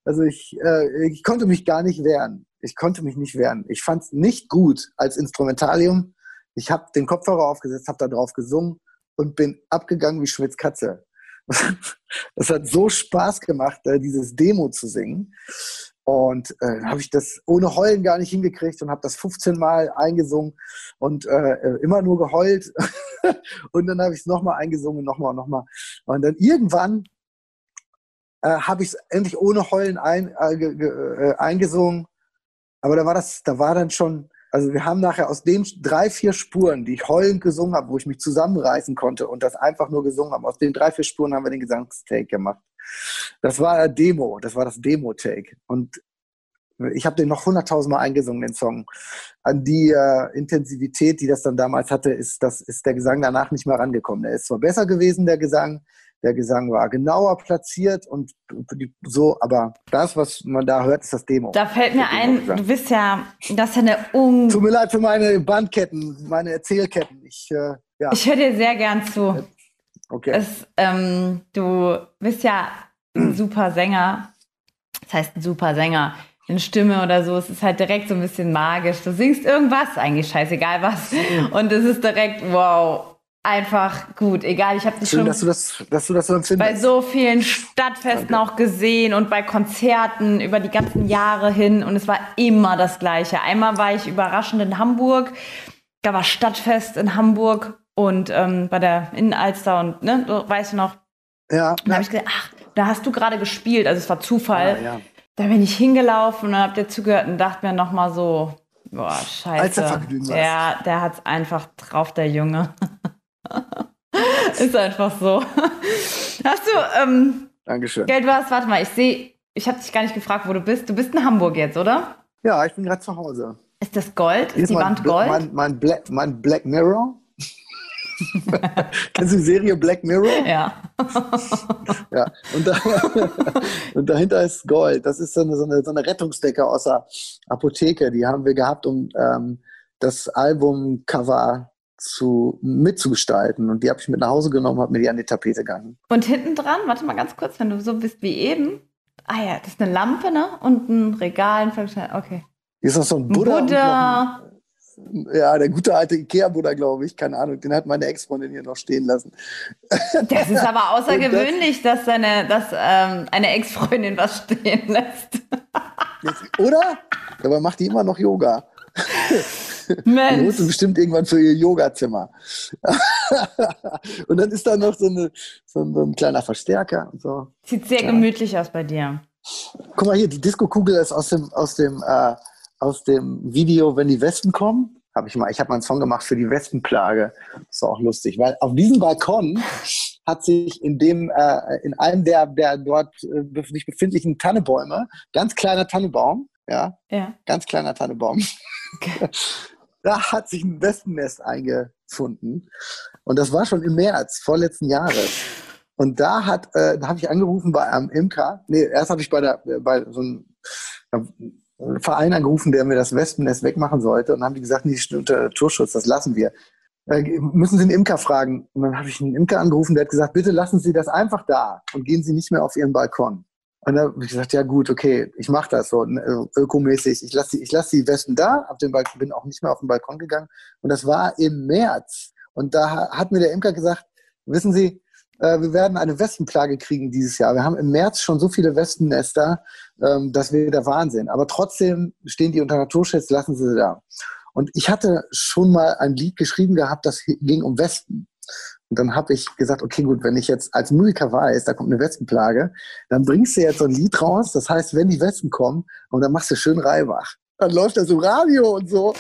Also ich, äh, ich konnte mich gar nicht wehren. Ich konnte mich nicht wehren. Ich fand es nicht gut als Instrumentalium. Ich habe den Kopfhörer aufgesetzt, habe da drauf gesungen und bin abgegangen wie Schmitz Katze. [LAUGHS] Das hat so Spaß gemacht, äh, dieses Demo zu singen. Und äh, habe ich das ohne Heulen gar nicht hingekriegt und habe das 15 Mal eingesungen und äh, äh, immer nur geheult. [LAUGHS] und dann habe ich es nochmal eingesungen, nochmal nochmal. Und dann irgendwann äh, habe ich es endlich ohne Heulen ein, äh, äh, eingesungen. Aber da war das, da war dann schon, also wir haben nachher aus den drei, vier Spuren, die ich heulend gesungen habe, wo ich mich zusammenreißen konnte und das einfach nur gesungen habe, aus den drei, vier Spuren haben wir den Gesangstake gemacht. Das war der Demo, das war das Demo-Take. Und ich habe den noch hunderttausendmal eingesungen, den Song. An die äh, Intensivität, die das dann damals hatte, ist, das, ist der Gesang danach nicht mehr rangekommen. Er ist zwar besser gewesen, der Gesang, der Gesang war genauer platziert und so, aber das, was man da hört, ist das Demo. Da fällt mir ein, du bist ja, das ist ja eine un... Tut mir leid für meine Bandketten, meine Erzählketten. Ich, äh, ja, Ich höre dir sehr gern zu. okay. Es, ähm, du bist ja ein [CLEARS THROAT] super Sänger. Das heißt, ein super Sänger. Eine Stimme oder so, es ist halt direkt so ein bisschen magisch. Du singst irgendwas, eigentlich scheißegal was. Und es ist direkt, wow, einfach gut. Egal, ich habe dich Schön, schon dass du das, dass du das so bei so vielen Stadtfesten auch gesehen und bei Konzerten über die ganzen Jahre hin und es war immer das Gleiche. Einmal war ich überraschend in Hamburg, da war Stadtfest in Hamburg und ähm, bei der Innenalster und ne, du weißt du noch, ja, da habe ich gesagt, ach, da hast du gerade gespielt, also es war Zufall. ja, ja. Da bin ich hingelaufen und hab dir zugehört und dachte mir nochmal so, boah, scheiße. Alstervergnügen war's. Ja, der hat's einfach drauf, der Junge. [LAUGHS] [LAUGHS] Ist einfach so. Hast du ähm, Dankeschön. Geld was? Warte mal, ich sehe, ich habe dich gar nicht gefragt, wo du bist. Du bist in Hamburg jetzt, oder? Ja, ich bin gerade zu Hause. Ist das Gold? Hier Ist die Wand Gold? Mein, mein, Black, mein Black Mirror. Kennst du die Serie Black Mirror? ja. Ja. Und, da, [LAUGHS] und dahinter ist Gold. Das ist so eine, so, eine, so eine Rettungsdecke aus der Apotheke. Die haben wir gehabt, um ähm, das Albumcover zu, mitzugestalten. Und die habe ich mit nach Hause genommen, habe mir die an die Tapete gehangen. Und hinten dran, warte mal ganz kurz, wenn du so bist wie eben. Ah ja, das ist eine Lampe, ne? Und ein Regal. ein- Okay. Hier ist noch so ein Buddha. Buddha. ein- Ja, der gute alte Ikea-Buddha, glaube ich. Keine Ahnung. Den hat meine Ex-Freundin hier noch stehen lassen. Das ist aber [LAUGHS] außergewöhnlich, dass, seine, dass ähm, eine Ex-Freundin was stehen lässt. Jetzt, oder? Dabei macht die immer noch Yoga. [LAUGHS] Die Mensch. sie bestimmt irgendwann für ihr Yogazimmer. [LAUGHS] und dann ist da noch so, eine, so, ein, so ein kleiner Verstärker und so. Sieht sehr Ja. gemütlich aus bei dir. Guck mal hier, die Disco-Kugel ist aus dem, aus dem, äh, aus dem Video, wenn die Wespen kommen. Hab ich mal, ich habe mal einen Song gemacht für die Wespenplage. Das ist auch lustig, weil auf diesem Balkon hat sich in dem, äh, in einem der, der dort äh, sich befindlichen Tannebäume, ganz kleiner Tannebaum, ja, Ja. ganz kleiner Tannebaum. [LAUGHS] da hat sich ein Wespennest eingefunden. Und das war schon im März vorletzten Jahres. Und da hat, äh, da habe ich angerufen bei einem Imker. Nee, erst habe ich bei der, bei so einem äh, Verein angerufen, der mir das Wespennest wegmachen sollte. Und dann haben die gesagt, nee, Naturschutz, das lassen wir. Äh, müssen Sie einen Imker fragen? Und dann habe ich einen Imker angerufen, der hat gesagt, bitte lassen Sie das einfach da und gehen Sie nicht mehr auf Ihren Balkon. Und dann habe ich gesagt, ja gut, okay, ich mache das so äh, ökomäßig. Ich lasse die, ich lass die Wespen da, auf den Balkon, bin auch nicht mehr auf den Balkon gegangen. Und das war im März. Und da ha- hat mir der Imker gesagt, wissen Sie, äh, wir werden eine Wespenplage kriegen dieses Jahr. Wir haben im März schon so viele Wespennester, ähm, das wäre der Wahnsinn. Aber trotzdem stehen die unter Naturschutz, lassen Sie sie da. Und ich hatte schon mal ein Lied geschrieben gehabt, das ging um Wespen. Und dann habe ich gesagt, okay, gut, wenn ich jetzt als Musiker weiß, da kommt eine Wespenplage, dann bringst du jetzt so ein Lied raus. Das heißt, wenn die Wespen kommen, und dann machst du schön Reibach. Dann läuft das im Radio und so.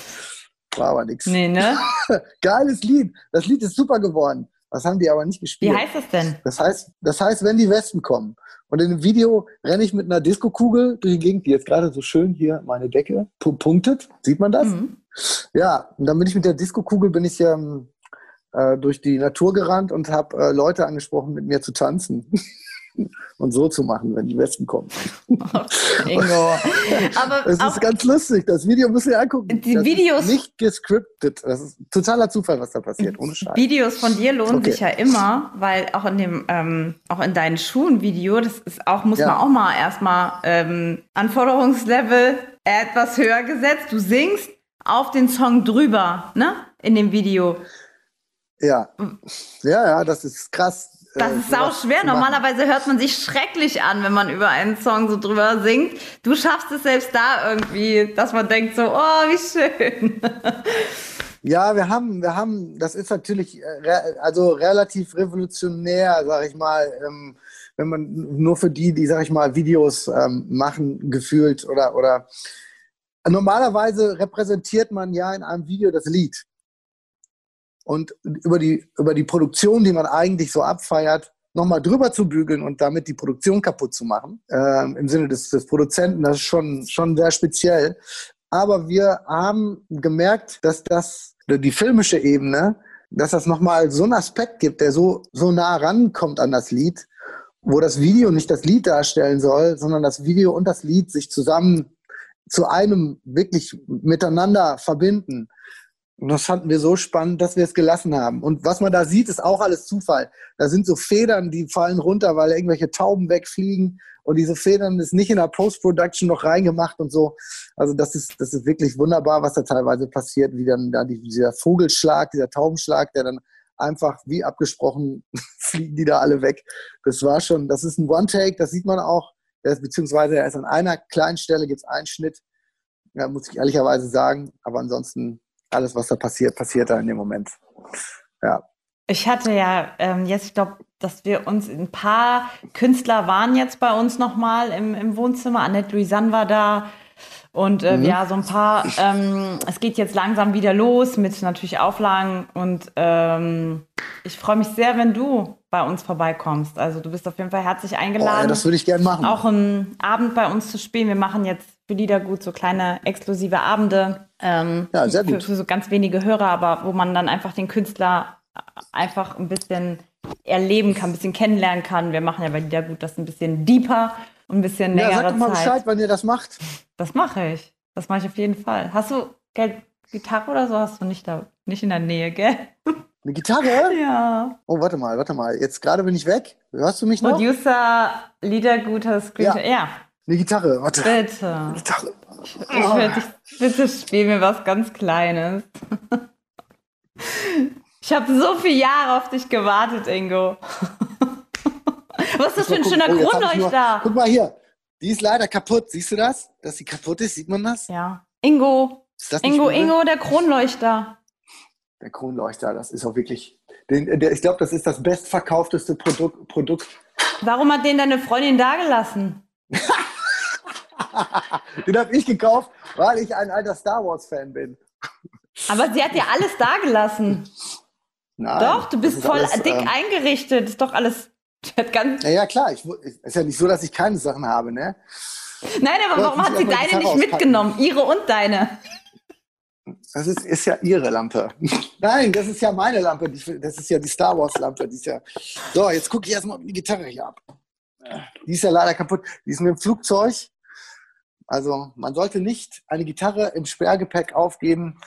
War aber nichts. Nee, ne? [LAUGHS] Geiles Lied. Das Lied ist super geworden. Das haben die aber nicht Wie gespielt. heißt das denn? Das heißt, das heißt, wenn die Wespen kommen. Und in dem Video renne ich mit einer Diskokugel durch die Gegend, die jetzt gerade so schön hier meine Decke pu- punktet. Sieht man das? Mhm. Ja, und dann bin ich mit der Diskokugel bin ich ähm, äh, durch die Natur gerannt und habe äh, Leute angesprochen, mit mir zu tanzen [LAUGHS] und so zu machen, wenn die Wespen kommen. [LAUGHS] Ingo. Aber Es ist ganz lustig. Das Video müsst ihr angucken. Die das Videos- nicht gescriptet. Das ist totaler Zufall, was da passiert. Ohne Scheiß. Videos von dir lohnen Okay. sich ja immer, weil auch in dem, ähm, auch in deinen Schuhen-Video, das ist auch, muss Ja. man auch mal erstmal ähm, Anforderungslevel etwas höher gesetzt. Du singst auf den Song drüber, ne? In dem Video. Ja. ja, ja, das ist krass. Das äh, ist sau schwer. Normalerweise hört man sich schrecklich an, wenn man über einen Song so drüber singt. Du schaffst es selbst da irgendwie, dass man denkt so, oh, wie schön. [LAUGHS] Ja, wir haben, wir haben, das ist natürlich äh, re also relativ revolutionär, sag ich mal, ähm, wenn man nur für die, die, sag ich mal, Videos ähm, machen, gefühlt oder, oder normalerweise repräsentiert man ja in einem Video das Lied. Und über die, über die Produktion, die man eigentlich so abfeiert, nochmal drüber zu bügeln und damit die Produktion kaputt zu machen, ähm, im Sinne des, des Produzenten, das ist schon, schon sehr speziell. Aber wir haben gemerkt, dass das, die filmische Ebene, dass das nochmal so einen Aspekt gibt, der so, so nah rankommt an das Lied, wo das Video nicht das Lied darstellen soll, sondern das Video und das Lied sich zusammen zu einem wirklich miteinander verbinden. Und das fanden wir so spannend, dass wir es gelassen haben. Und was man da sieht, ist auch alles Zufall. Da sind so Federn, die fallen runter, weil irgendwelche Tauben wegfliegen. Und diese Federn ist nicht in der Post-Production noch reingemacht und so. Also das ist, das ist wirklich wunderbar, was da teilweise passiert, wie dann da die, dieser Vogelschlag, dieser Taubenschlag, der dann einfach wie abgesprochen [LAUGHS] fliegen die da alle weg. Das war schon, das ist ein One-Take, das sieht man auch. Beziehungsweise er ist an einer kleinen Stelle gibt es einen Schnitt. Ja, muss ich ehrlicherweise sagen. Aber ansonsten alles, was da passiert, passiert da in dem Moment. Ja. Ich hatte ja ähm, jetzt, ich glaube, dass wir uns ein paar Künstler waren jetzt bei uns nochmal im, im Wohnzimmer. Annette Louisanne war da. Und ähm, Mhm. ja, so ein paar, ähm, es geht jetzt langsam wieder los mit natürlich Auflagen. Und ähm, ich freue mich sehr, wenn du bei uns vorbeikommst. Also du bist auf jeden Fall herzlich Oh, eingeladen. ja, das würde ich gerne machen. auch einen Abend bei uns zu spielen. Wir machen jetzt für Liedergut so kleine exklusive Abende. Ähm, Ja, sehr Für, gut. für so ganz wenige Hörer, aber wo man dann einfach den Künstler einfach ein bisschen erleben kann, ein bisschen kennenlernen kann. Wir machen ja bei Liedergut das ein bisschen deeper und ein bisschen Ja, längere sag doch mal Zeit. Bescheid, wann ihr das macht. Das mache ich. Das mache ich auf jeden Fall. Hast du Geld, Gitarre oder so? Hast du nicht da, nicht in der Nähe, gell? Eine Gitarre? [LAUGHS] Ja. Oh, warte mal, warte mal. Jetzt gerade bin ich weg. Hörst du mich noch? Producer, Liederguter Screenshot. Ja. Ja. Eine Gitarre, warte. bitte. Gitarre. Ich will dich, bitte spiel mir was ganz Kleines. Ich habe so viele Jahre auf dich gewartet, Ingo. Was ist das für ein schöner oh, jetzt hab ich nur- Kronleuchter? Guck mal hier. Die ist leider kaputt. Siehst du das? Dass die kaputt ist, sieht man das? Ja. Ingo, Ist das Ingo? Ingo, der Kronleuchter. Der Kronleuchter, das ist auch wirklich. Den, der, ich glaube, das ist das bestverkaufteste Produkt. Produkt. Warum hat den deine Freundin dagelassen? [LAUGHS] [LAUGHS] Den habe ich gekauft, weil ich ein alter Star Wars-Fan bin. Aber sie hat dir alles dagelassen. Nein, Doch, du bist ist voll alles, dick ähm, eingerichtet. Ist doch alles. [LAUGHS] ganz, Ja, ja, klar. Ich, ist ja nicht so, dass ich keine Sachen habe, ne? nein, aber Ja, warum hat sie deine nicht mitgenommen? Ihre und deine. Das ist, ist ja ihre Lampe. [LAUGHS] Nein, das ist ja meine Lampe. Das ist ja die Star Wars-Lampe. Die ist ja. So, jetzt gucke ich erstmal die Gitarre hier ab. Die ist ja leider kaputt. Die ist mit dem Flugzeug. Also, man sollte nicht eine Gitarre im Sperrgepäck aufgeben.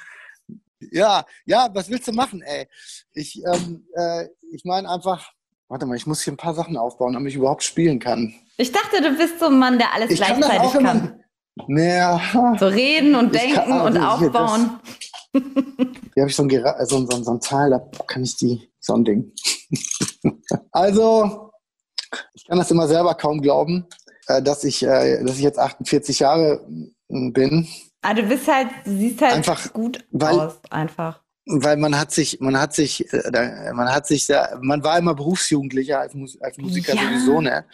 Ja, ja, was willst du machen, ey? Ich, ähm, äh, ich meine einfach, warte mal, ich muss hier ein paar Sachen aufbauen, damit ich überhaupt spielen kann. Ich dachte, du bist so ein Mann, der alles Ich kann gleichzeitig kann. man. Naja, So reden und Ich kann- denken ah, und hier, das- aufbauen. [LAUGHS] Hier habe ich so ein, Gera so, so, ein- so ein Teil, da kann ich die, so ein Ding. [LAUGHS] also, ich kann das immer selber kaum glauben, dass ich, äh, dass ich jetzt 48 Jahre mm, bin. Ah, du bist halt, du siehst halt Einfach, gut weil- aus, einfach. weil man hat sich, man hat sich, äh, man hat sich man war immer Berufsjugendlicher als, als Musiker Ja. sowieso, ne?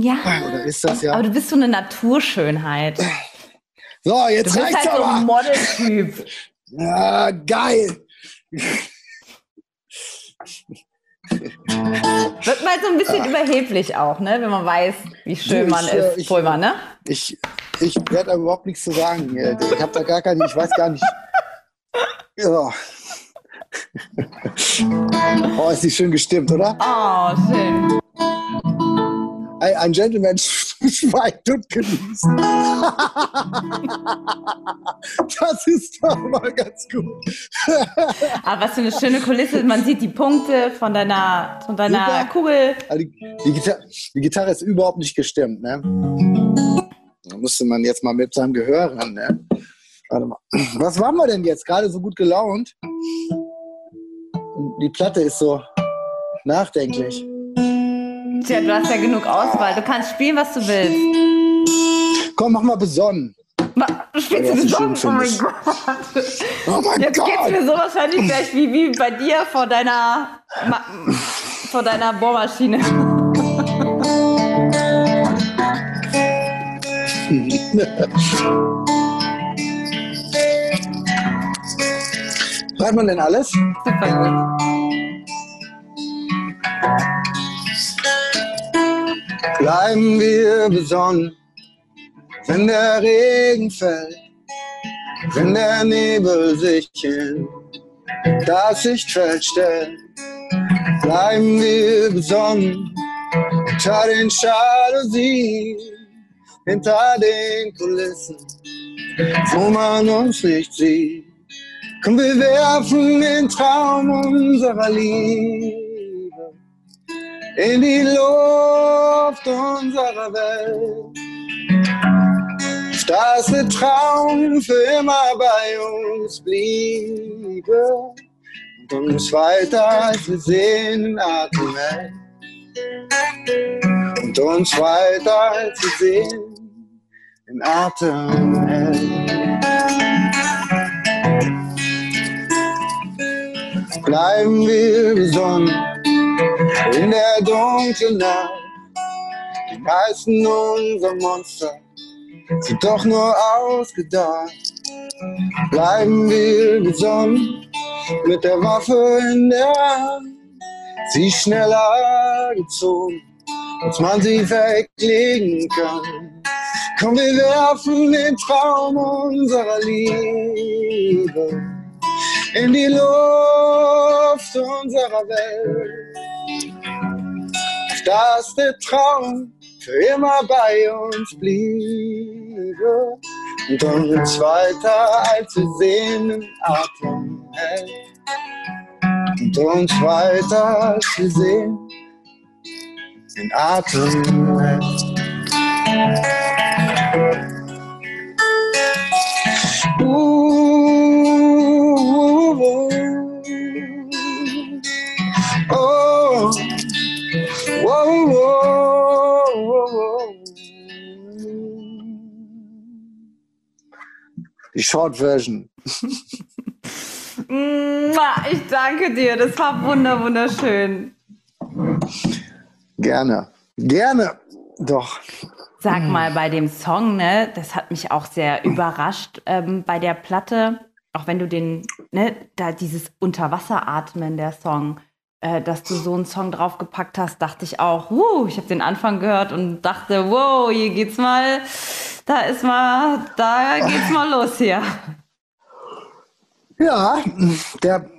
Ja. Oder ist das ja? Aber du bist so eine Naturschönheit. So, Du jetzt bist reicht's halt so ein aber. Modeltyp. [LAUGHS] Ja, geil. Wird mal so ein bisschen überheblich auch, ne? Wenn man weiß, wie schön Du, man ich, äh, ist. ich- Pulver, ne? Ich, ich werde da überhaupt nichts zu sagen. Ich habe da gar keine, ich weiß gar nicht. [LAUGHS] Ja. Oh, ist die schön gestimmt, oder? Oh, schön. Ein, ein Gentleman [LAUGHS] schweigt und genießt. [LAUGHS] Das ist doch mal ganz gut. Aber [LAUGHS] was für eine schöne Kulisse. Man sieht die Punkte von deiner, von deiner Super. Kugel. Also die, die, Gitarre, die Gitarre ist überhaupt nicht gestimmt, ne? Da musste man jetzt mal mit seinem Gehör ran, ne? Warte mal. Was waren wir denn jetzt? Gerade so gut gelaunt? Die Platte ist so nachdenklich. Tja, du hast ja genug Auswahl. Du kannst spielen, was du willst. Komm, mach mal besonnen. Ma- Du spielst du schön Oh mein. Gott. Oh mein Jetzt geht's Gott! mir so wahrscheinlich gleich wie, wie bei dir vor deiner, Ma vor deiner Bohrmaschine. Hört man denn alles? Super gut. Bleiben wir besonnen, wenn der Regen fällt, wenn der Nebel sich in das Sichtfeld stellt. Bleiben wir besonnen, hinter den Jalousien, hinter den Kulissen, wo man uns nicht sieht. Komm, wir werfen den Traum unserer Liebe in die Luft unserer Welt. Dass der Traum für immer bei uns bliebe und uns weiter als wir sehen hält. Und uns weiter als wir sehen in Atem. Bleiben wir besonnen in der dunklen Nacht. Die meisten unserer Monster sind doch nur ausgedacht. Bleiben wir besonnen mit der Waffe in der Hand. Sie schneller gezogen, als man sie weglegen kann. Komm, wir werfen den Traum unserer Liebe in die Luft unserer Welt. Dass der Traum für immer bei uns bliebe und uns weiter als wir sehnen Atem hält. Und uns weiter als wir sehen den Atem hält. Die Short Version. [LAUGHS] Ich danke dir. Das war wunder, wunderschön. Gerne. Gerne. Doch. Sag mal, bei dem Song, ne, das hat mich auch sehr überrascht ähm, bei der Platte. Auch wenn du den, ne, da dieses Unterwasseratmen der Song, äh, dass du so einen Song draufgepackt hast, dachte ich auch, uh, ich habe den Anfang gehört und dachte, wow, hier geht's mal, da ist mal, da geht's mal los hier. Ja, der,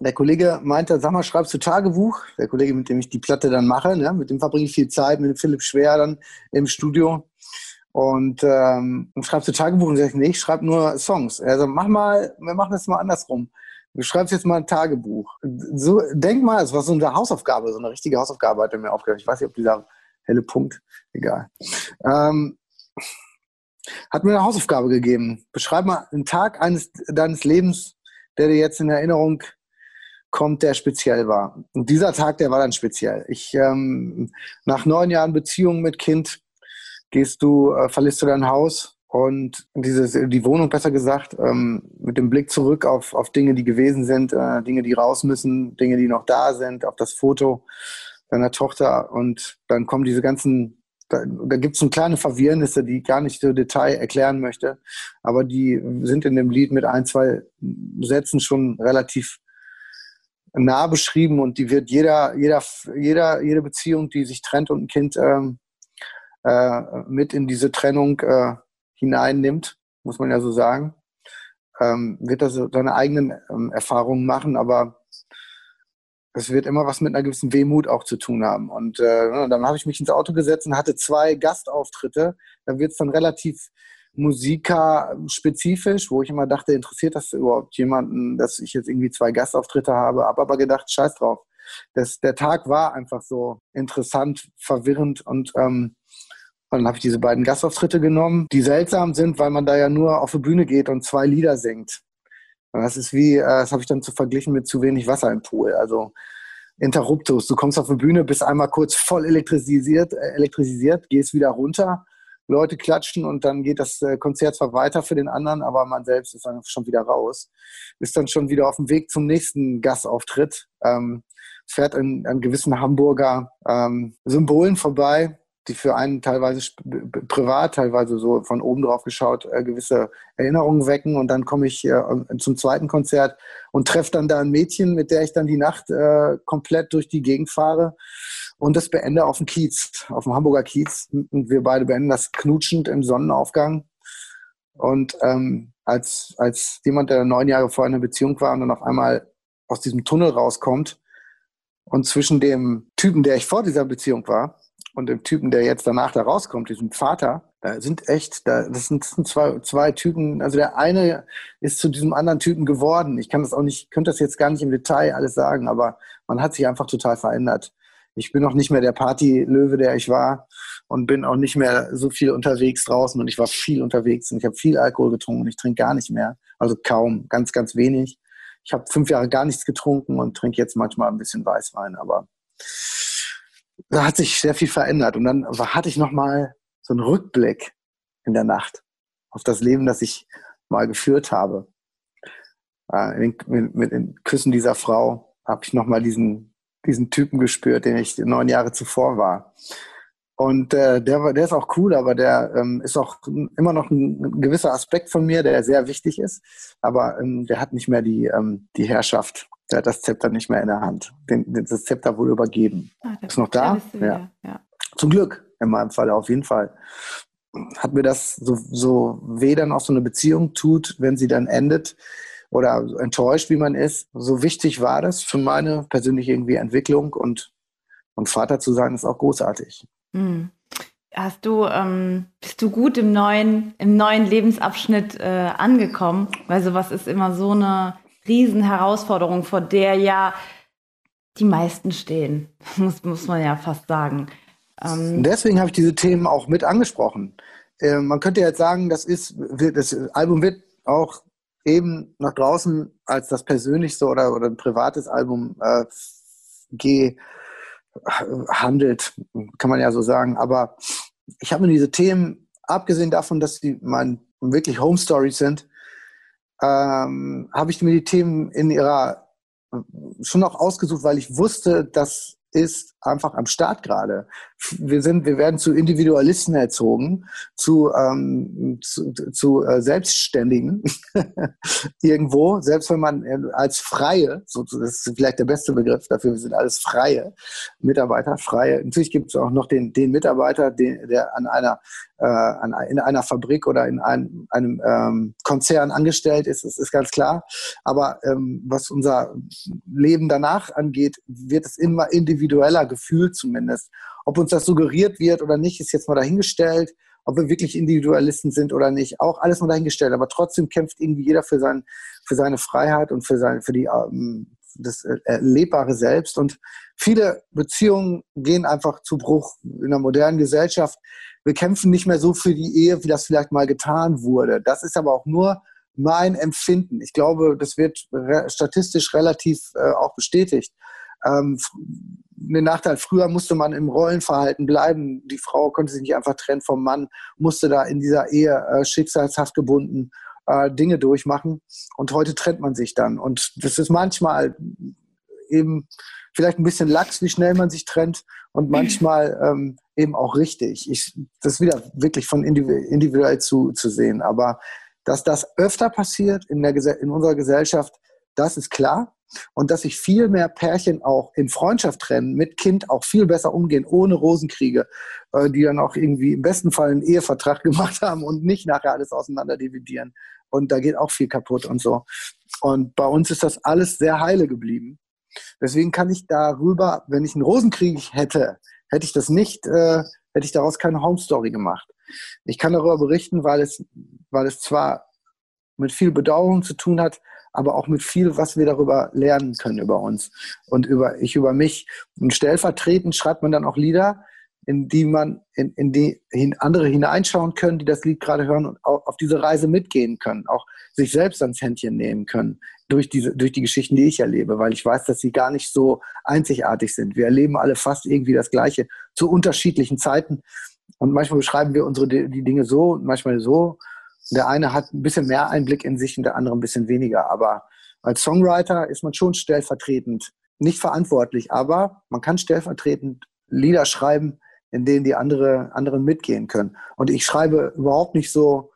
der Kollege meinte, sag mal, schreibst du Tagebuch? Der Kollege, mit dem ich die Platte dann mache, ne? mit dem verbringe ich viel Zeit, mit Philipp Schwer dann im Studio. Und ähm, und schreibst du Tagebuch und ich, nee, ich schreibe nur Songs. Er sagt, mach mal, wir machen das mal andersrum. Du schreibst jetzt mal ein Tagebuch. So, denk mal, es war so eine Hausaufgabe, so eine richtige Hausaufgabe hat er mir aufgehört. Ich weiß nicht, ob dieser helle Punkt, egal. Ähm, hat mir eine Hausaufgabe gegeben. Beschreib mal einen Tag eines deines Lebens, der dir jetzt in Erinnerung kommt, der speziell war. Und dieser Tag, der war dann speziell. Ich ähm, nach neun Jahren Beziehung mit Kind gehst du, äh, verlässt du dein Haus und diese, die Wohnung besser gesagt, ähm, mit dem Blick zurück auf, auf Dinge, die gewesen sind, äh, Dinge, die raus müssen, Dinge, die noch da sind, auf das Foto deiner Tochter und dann kommen diese ganzen, da, da gibt es so kleine Verwirrnisse, die ich gar nicht so Detail erklären möchte, aber die sind in dem Lied mit ein, zwei Sätzen schon relativ nah beschrieben und die wird jeder, jeder, jeder, jede Beziehung, die sich trennt und ein Kind ähm, äh, mit in diese Trennung äh, hineinnimmt, muss man ja so sagen, ähm, wird er so seine eigenen ähm, Erfahrungen machen, aber es wird immer was mit einer gewissen Wehmut auch zu tun haben. Und äh, dann habe ich mich ins Auto gesetzt und hatte zwei Gastauftritte. Da wird es dann relativ musikerspezifisch, wo ich immer dachte, interessiert das überhaupt jemanden, dass ich jetzt irgendwie zwei Gastauftritte habe? Habe aber gedacht, scheiß drauf. Das, der Tag war einfach so interessant, verwirrend und ähm, und dann habe ich diese beiden Gastauftritte genommen, die seltsam sind, weil man da ja nur auf die Bühne geht und zwei Lieder singt. Das ist wie, äh, das habe ich dann zu verglichen mit zu wenig Wasser im Pool. Also Interruptus. Du kommst auf die Bühne, bist einmal kurz voll elektrisiert, äh, elektrisiert, gehst wieder runter, Leute klatschen und dann geht das äh, Konzert zwar weiter für den anderen, aber man selbst ist dann schon wieder raus. Ist dann schon wieder auf dem Weg zum nächsten Gastauftritt. Ähm, fährt an, an gewissen Hamburger ähm, Symbolen vorbei, die für einen teilweise privat, teilweise so von oben drauf geschaut, äh, gewisse Erinnerungen wecken. Und dann komme ich äh, zum zweiten Konzert und treffe dann da ein Mädchen, mit der ich dann die Nacht äh, komplett durch die Gegend fahre und das beende auf dem Kiez, auf dem Hamburger Kiez. Und wir beide beenden das knutschend im Sonnenaufgang. Und ähm, als, als jemand, der neun Jahre vorher in einer Beziehung war und dann auf einmal aus diesem Tunnel rauskommt und zwischen dem Typen, der ich vor dieser Beziehung war, und dem Typen, der jetzt danach da rauskommt, diesem Vater, da sind echt, da, das sind, zwei, zwei Typen, also der eine ist zu diesem anderen Typen geworden. Ich kann das auch nicht, könnte das jetzt gar nicht im Detail alles sagen, aber man hat sich einfach total verändert. Ich bin auch nicht mehr der Partylöwe, der ich war und bin auch nicht mehr so viel unterwegs draußen und ich war viel unterwegs und ich habe viel Alkohol getrunken und ich trinke gar nicht mehr, also kaum, ganz, ganz wenig. Ich habe fünf Jahre gar nichts getrunken und trinke jetzt manchmal ein bisschen Weißwein, aber da hat sich sehr viel verändert. Und dann hatte ich nochmal so einen Rückblick in der Nacht auf das Leben, das ich mal geführt habe. Äh, mit, den Küssen dieser Frau habe ich nochmal diesen, diesen Typen gespürt, den ich neun Jahre zuvor war. Und äh, der, der ist auch cool, aber der ähm, ist auch immer noch ein, ein, gewisser Aspekt von mir, der sehr wichtig ist. Aber ähm, der hat nicht mehr die, ähm, die Herrschaft der hat das Zepter nicht mehr in der Hand. Den, das Zepter wurde übergeben. Ah, ist noch da? Ja. ja. Zum Glück, in meinem Fall auf jeden Fall. Hat mir das so, so weh dann auch so eine Beziehung tut, wenn sie dann endet oder enttäuscht, wie man ist. So wichtig war das für meine persönliche irgendwie Entwicklung und, und Vater zu sein ist auch großartig. Mhm. Hast du, ähm, bist du gut im neuen, im neuen Lebensabschnitt äh, angekommen? Weil sowas ist immer so eine Riesenherausforderung, vor der ja die meisten stehen, [LAUGHS] muss, muss man ja fast sagen. Ähm Deswegen habe ich diese Themen auch mit angesprochen. Äh, man könnte jetzt sagen, das ist, das Album wird auch eben nach draußen als das persönlichste oder, oder ein privates Album äh, gehandelt, kann man ja so sagen. Aber ich habe mir diese Themen, abgesehen davon, dass sie mein wirklich Home Stories sind, ähm, habe ich mir die Themen in ihrer schon auch ausgesucht, weil ich wusste, dass ist einfach am Start gerade. Wir sind, wir werden zu Individualisten erzogen, zu, ähm, zu, zu äh, Selbstständigen [LAUGHS] irgendwo, selbst wenn man äh, als Freie, so, das ist vielleicht der beste Begriff dafür, wir sind alles Freie Mitarbeiter, Freie. Natürlich gibt es auch noch den, den Mitarbeiter, den, der an einer äh, an, in einer Fabrik oder in einem, einem ähm, Konzern angestellt ist, das ist ganz klar. Aber ähm, was unser Leben danach angeht, wird es immer individueller gefühlt zumindest. Ob uns das suggeriert wird oder nicht, ist jetzt mal dahingestellt. Ob wir wirklich Individualisten sind oder nicht, auch alles mal dahingestellt. Aber trotzdem kämpft irgendwie jeder für, sein, für seine Freiheit und für, sein, für die, ähm, das erlebbare Selbst. Und viele Beziehungen gehen einfach zu Bruch in der modernen Gesellschaft wir kämpfen nicht mehr so für die Ehe, wie das vielleicht mal getan wurde. Das ist aber auch nur mein Empfinden. Ich glaube, das wird statistisch relativ äh, auch bestätigt. Ähm, den Nachteil, früher musste man im Rollenverhalten bleiben. Die Frau konnte sich nicht einfach trennen vom Mann, musste da in dieser Ehe äh, schicksalshaft gebunden äh, Dinge durchmachen. Und heute trennt man sich dann. Und das ist manchmal eben vielleicht ein bisschen lax, wie schnell man sich trennt und manchmal [CLEARS THROAT] ähm, eben auch richtig. Ich, das ist wieder wirklich von individuell zu, zu sehen. Aber dass das öfter passiert in, der, in unserer Gesellschaft, das ist klar. Und dass sich viel mehr Pärchen auch in Freundschaft trennen, mit Kind auch viel besser umgehen, ohne Rosenkriege, äh, die dann auch irgendwie im besten Fall einen Ehevertrag [LAUGHS] gemacht haben und nicht nachher alles auseinander dividieren. Und da geht auch viel kaputt und so. Und bei uns ist das alles sehr heile geblieben. Deswegen kann ich darüber, wenn ich einen Rosenkrieg hätte, hätte ich das nicht, äh, hätte ich daraus keine Home Story gemacht. Ich kann darüber berichten, weil es, weil es zwar mit viel Bedauerung zu tun hat, aber auch mit viel, was wir darüber lernen können über uns und über ich über mich. Und stellvertretend schreibt man dann auch Lieder, in die man in, in die hin, andere hineinschauen können, die das Lied gerade hören und auch auf diese Reise mitgehen können, auch sich selbst ans Händchen nehmen können durch diese durch die Geschichten, die ich erlebe, weil ich weiß, dass sie gar nicht so einzigartig sind. Wir erleben alle fast irgendwie das Gleiche zu unterschiedlichen Zeiten und manchmal beschreiben wir unsere die Dinge so und manchmal so. Der eine hat ein bisschen mehr Einblick in sich und der andere ein bisschen weniger, aber als Songwriter ist man schon stellvertretend nicht verantwortlich, aber man kann stellvertretend Lieder schreiben, in denen die andere, anderen mitgehen können. Und ich schreibe überhaupt nicht so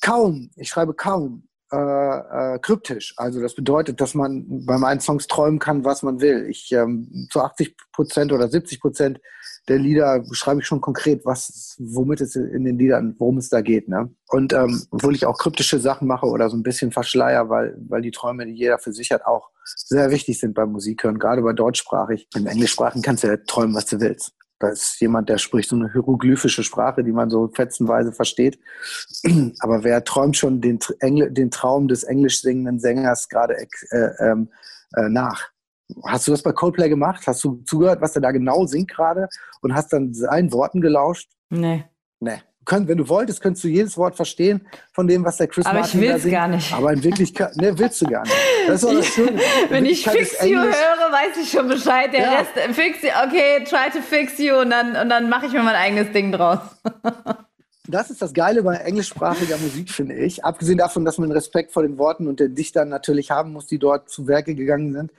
kaum, ich schreibe kaum äh, äh, kryptisch. Also das bedeutet, dass man bei meinen Songs träumen kann, was man will. Ich ähm, zu 80 Prozent oder 70 Prozent der Lieder schreibe ich schon konkret, was, womit es in den Liedern, worum es da geht. Ne? Und ähm, obwohl ich auch kryptische Sachen mache oder so ein bisschen verschleier, weil, weil die Träume, die jeder für sich hat, auch sehr wichtig sind beim Musikhören, gerade bei deutschsprachig. Im Englischsprachen kannst du ja träumen, was du willst. Da ist jemand, der spricht so eine hieroglyphische Sprache, die man so fetzenweise versteht. [CLEARS THROAT] Aber wer träumt schon den, Engl den Traum des englisch singenden Sängers gerade äh, ähm, äh, nach? Hast du das bei Coldplay gemacht? Hast du zugehört, was er da genau singt gerade und hast dann seinen Worten gelauscht? Nee. Nee. Könnt, wenn du wolltest, könntest du jedes Wort verstehen von dem, was der Chris Aber Martin ich da will's singt. gar nicht. Aber in Wirklichkeit, ne, willst du gar nicht. Das ist auch das Schöne. [LAUGHS] Wenn ich Fix You Englisch- höre, weiß ich schon Bescheid. Der Ja. Rest, äh, Fix You, okay, try to fix you und dann, und dann mache ich mir mein eigenes Ding draus. [LAUGHS] Das ist das Geile bei englischsprachiger Musik, finde ich. Abgesehen davon, dass man Respekt vor den Worten und den Dichtern natürlich haben muss, die dort zu Werke gegangen sind,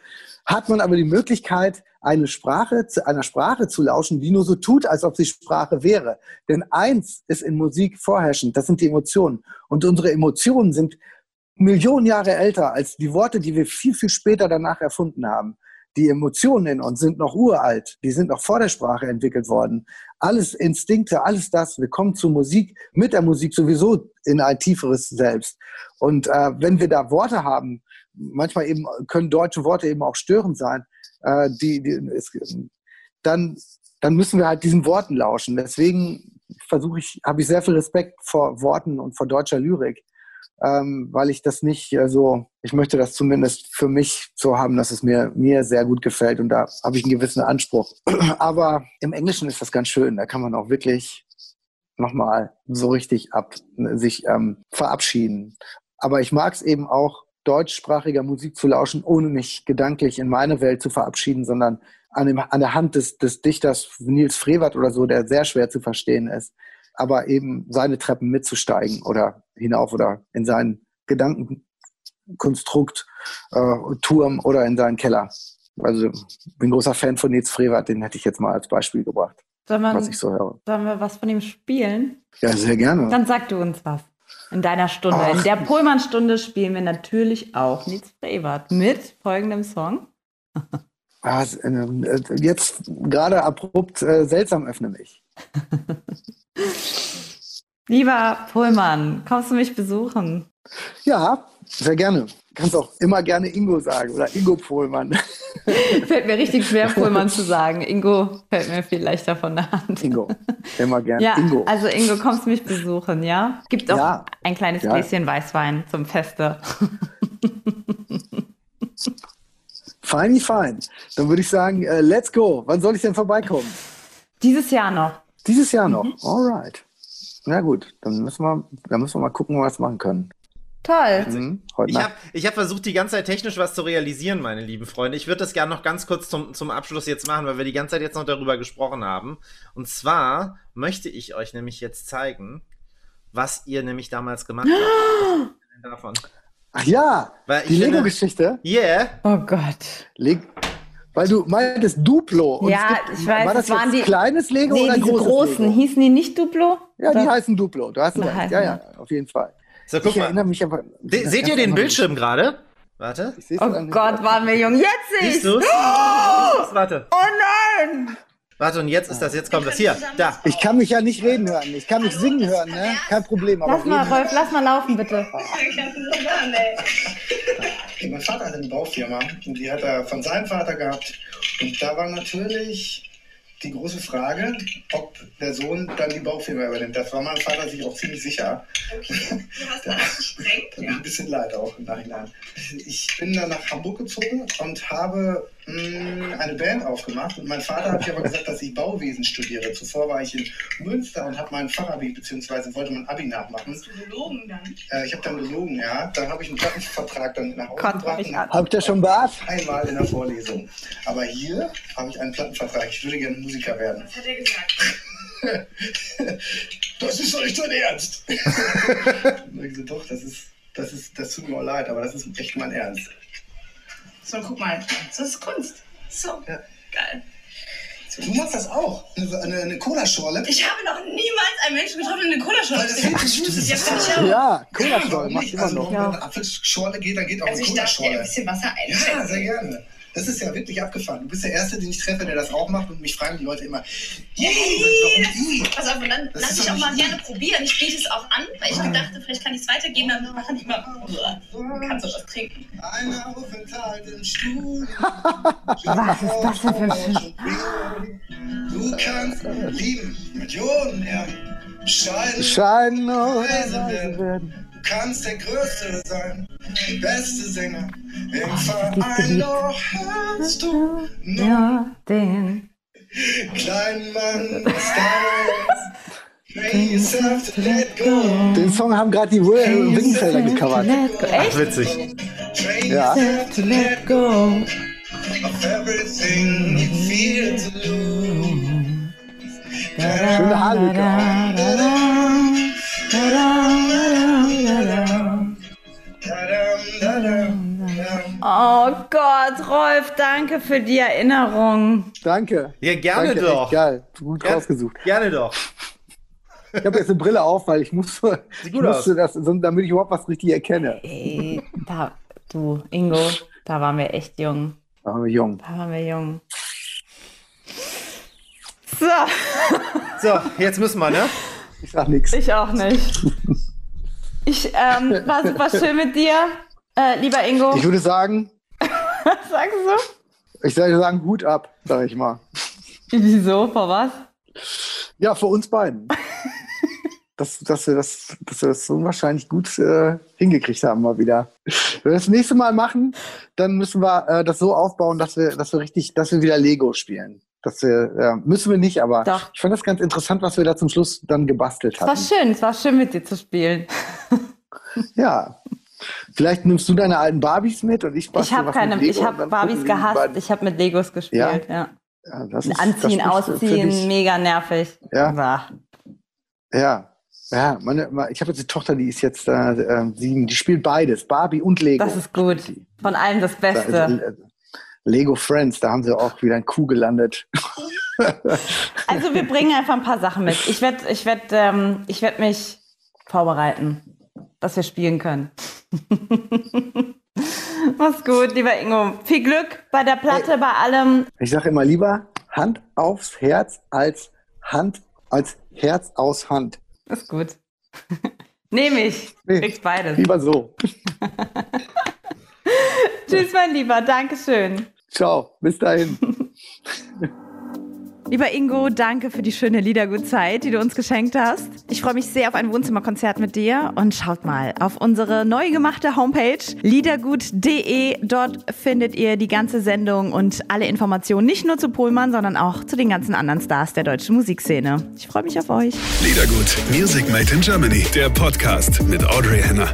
hat man aber die Möglichkeit, eine Sprache, zu einer Sprache zu lauschen, die nur so tut, als ob sie Sprache wäre. Denn eins ist in Musik vorherrschend, das sind die Emotionen. Und unsere Emotionen sind Millionen Jahre älter als die Worte, die wir viel, viel später danach erfunden haben. Die Emotionen in uns sind noch uralt, die sind noch vor der Sprache entwickelt worden. Alles Instinkte, alles das, wir kommen zur Musik, mit der Musik sowieso in ein tieferes Selbst. Und äh, wenn wir da Worte haben, manchmal eben können deutsche Worte eben auch störend sein, äh, die, die, es, dann, dann müssen wir halt diesen Worten lauschen. Deswegen versuche ich, habe ich sehr viel Respekt vor Worten und vor deutscher Lyrik ähm, weil ich das nicht äh, so, ich möchte das zumindest für mich so haben, dass es mir, mir sehr gut gefällt und da habe ich einen gewissen Anspruch. [CLEARS THROAT] Aber im Englischen ist das ganz schön, da kann man auch wirklich nochmal so richtig ab, sich ähm, verabschieden. Aber ich mag es eben auch, deutschsprachiger Musik zu lauschen, ohne mich gedanklich in meine Welt zu verabschieden, sondern an, dem, an der Hand des, des Dichters Nils Frevert oder so, der sehr schwer zu verstehen ist, aber eben seine Treppen mitzusteigen oder hinauf oder in seinen Gedankenkonstrukt, äh, Turm oder in seinen Keller. Also ich bin großer Fan von Nils Frevert, den hätte ich jetzt mal als Beispiel gebracht, Soll man, was ich so höre. Sollen wir was von ihm spielen? Ja, sehr gerne. Dann sag du uns was. In deiner Stunde. Ach. In der Pullman-Stunde spielen wir natürlich auch Nils Frevert mit folgendem Song. Äh, jetzt gerade abrupt äh, seltsam öffne mich. Lieber Pullman, kommst du mich besuchen? Ja, sehr gerne. Kannst auch immer gerne Ingo sagen oder Ingo Pohlmann. [LAUGHS] Fällt mir richtig schwer, Pullman zu sagen. Ingo fällt mir viel leichter von der Hand. Ingo. Immer gerne. Ja, Ingo. also Ingo, kommst du mich besuchen, ja? Gibt auch Ja. ein kleines Ja. Gläschen Weißwein zum Feste. [LAUGHS] Feini fein. Dann würde ich sagen, äh, let's go. Wann soll ich denn vorbeikommen? Dieses Jahr noch. Dieses Jahr noch. Mhm. Alright. Na gut, dann müssen wir, dann müssen wir mal gucken, was wir machen können. Toll. Mhm, Ich habe ich hab versucht, die ganze Zeit technisch was zu realisieren, meine lieben Freunde. Ich würde das gerne noch ganz kurz zum, zum Abschluss jetzt machen, weil wir die ganze Zeit jetzt noch darüber gesprochen haben. Und zwar möchte ich euch nämlich jetzt zeigen, was ihr nämlich damals gemacht habt. [GASPS] Was davon? Ach ja, die Lego-Geschichte. Yeah. Oh Gott. Leg weil du meintest Duplo. Und Ja, gibt, ich weiß, War das waren jetzt die- kleines Lego Nee, oder diese großes großen. Lego? Hießen die nicht Duplo? Ja, die Oder? heißen Duplo. Du hast Na, recht. Ja, die. ja, auf jeden Fall. So, guck ich mal. erinnere mich aber. Se seht ihr den Bildschirm gerade? Warte. Oh nicht. Gott, waren wir jung. Jetzt sehe Siehst ich. du? Oh! Warte. oh nein! Warte, und jetzt ist das, jetzt kommt das. Hier, da. Ich kann mich ja nicht reden hören. Ich kann mich singen hören, ne? Kein Problem. Aber Lass mal, reden- Rolf, lass mal laufen, bitte. [LAUGHS] Mein Vater hatte eine Baufirma und die hat er von seinem Vater gehabt. Und da war natürlich die große Frage, ob der Sohn dann die Baufirma übernimmt. Das war mein Vater sich auch ziemlich sicher. Du hast alles gesprengt. Mir [LAUGHS] ein bisschen leid auch im Nachhinein. Ich bin dann nach Hamburg gezogen und habe eine Band aufgemacht. Und mein Vater hat mir aber gesagt, dass ich Bauwesen studiere. Zuvor war ich in Münster und habe mein Fachabi, beziehungsweise wollte mein Abi nachmachen. Hast du gelogen dann? Äh, ich habe dann gelogen, ja. Dann habe ich einen Plattenvertrag dann nach Hause Gott, gebracht. Habt ihr schon Bart? Einmal in der Vorlesung. Aber hier habe ich einen Plattenvertrag. Ich würde gerne Musiker werden. Was hat er gesagt? [LAUGHS] Das ist doch nicht dein Ernst. [LAUGHS] Und ich so, doch, das ist, das ist, das tut mir auch leid, aber das ist echt mein Ernst. So, guck mal. Das ist Kunst. So. Ja. Geil. Du machst das auch. Eine, eine, eine Cola-Schorle. Ich habe noch niemals einen Menschen getroffen, der eine Cola-Schorle ist. Ja. Ja, Cola-Schorle macht immer Also, noch. wenn eine Apfelschorle geht, dann geht auch Also eine ich darf dir ein Cola-Schorle. bisschen Wasser Ja, einschenken. sehr gerne. Das ist ja wirklich abgefahren. Du bist der Erste, den ich treffe, der das auch macht und mich fragen die Leute immer, yay, warum? Pass auf, und dann Das lass ich auch mal gerne probieren. Ich biete es auch an, weil ich dachte, vielleicht kann ich es weitergeben, dann machen die immer, "Uah, kannst du was trinken. Ein Aufenthalt im Studio. Was ist das denn für ein Film? Du kannst lieben, Millionen Erben, Scheiden, Weise leise werden. Kannst der Größte sein, der beste Sänger im Oh, Verein. Doch hast du nur Ja, den. kleinen Mann, das damals. Train yourself to let go. Den Song haben gerade die Wingfelder gecovert. Echt? Witzig. Train Ja. yourself To let go. of everything you feel to lose. Schöne Haarlücke. Oh Gott, Rolf, danke für die Erinnerung. Danke. Ja, gerne Danke, doch. Geil. Gut Ger- rausgesucht. Gerne doch. Ich habe jetzt eine Brille auf, weil ich musste, Sieht ich musste das, damit ich überhaupt was richtig erkenne. Ey, da, du, Ingo, da waren wir echt jung. Da waren wir jung. Da waren wir jung. So, So, jetzt müssen wir, ne? Ich sag nichts. ich auch nicht. [LAUGHS] Ich ähm, war super schön mit dir, äh, lieber Ingo. Ich würde sagen, Was [LAUGHS] sagst du? ich würde sagen, Hut ab, sag ich mal. Wieso? Vor was? Ja, für uns beiden. [LAUGHS] dass, dass, wir das, dass wir das so wahrscheinlich gut äh, hingekriegt haben mal wieder. Wenn wir das nächste Mal machen, dann müssen wir äh, das so aufbauen, dass wir, dass wir richtig, dass wir wieder Lego spielen. Dass wir, äh, müssen wir nicht, aber Doch. ich fand das ganz interessant, was wir da zum Schluss dann gebastelt Es war schön, es war schön mit dir zu spielen. Ja. Vielleicht nimmst du deine alten Barbies mit und ich Ich habe keine, ich habe Barbies gehasst, beiden- ich habe mit Legos gespielt, ja. Ja, das ist, Anziehen, ausziehen, mega nervig. Ja. Ja. Ja, meine, ich habe jetzt eine Tochter, die ist jetzt äh, äh, sieben, die spielt beides, Barbie und Lego. Das ist gut. Von allem das Da- Beste. äh, Lego Friends, da haben sie auch wieder ein Kuh gelandet. Also wir bringen einfach ein paar Sachen mit. Ich werde ich werd, ähm, ich werd mich vorbereiten, dass wir spielen können. [LAUGHS] Mach's gut, lieber Ingo. Viel Glück bei der Platte, bei allem. Ich sage immer lieber Hand aufs Herz als Hand als Herz aus Hand. Ist gut. [LAUGHS] Nehme ich. Nee. Kriegst beides. Lieber so. [LAUGHS] Tschüss, mein Lieber. Dankeschön. Ciao, bis dahin. Lieber Ingo, danke für die schöne Liedergutzeit, die du uns geschenkt hast. Ich freue mich sehr auf ein Wohnzimmerkonzert mit dir und schaut mal auf unsere neu gemachte Homepage liedergut.de. Dort findet ihr die ganze Sendung und alle Informationen nicht nur zu Pohlmann, sondern auch zu den ganzen anderen Stars der deutschen Musikszene. Ich freue mich auf euch. Liedergut, Music Made in Germany, der Podcast mit Audrey Henner.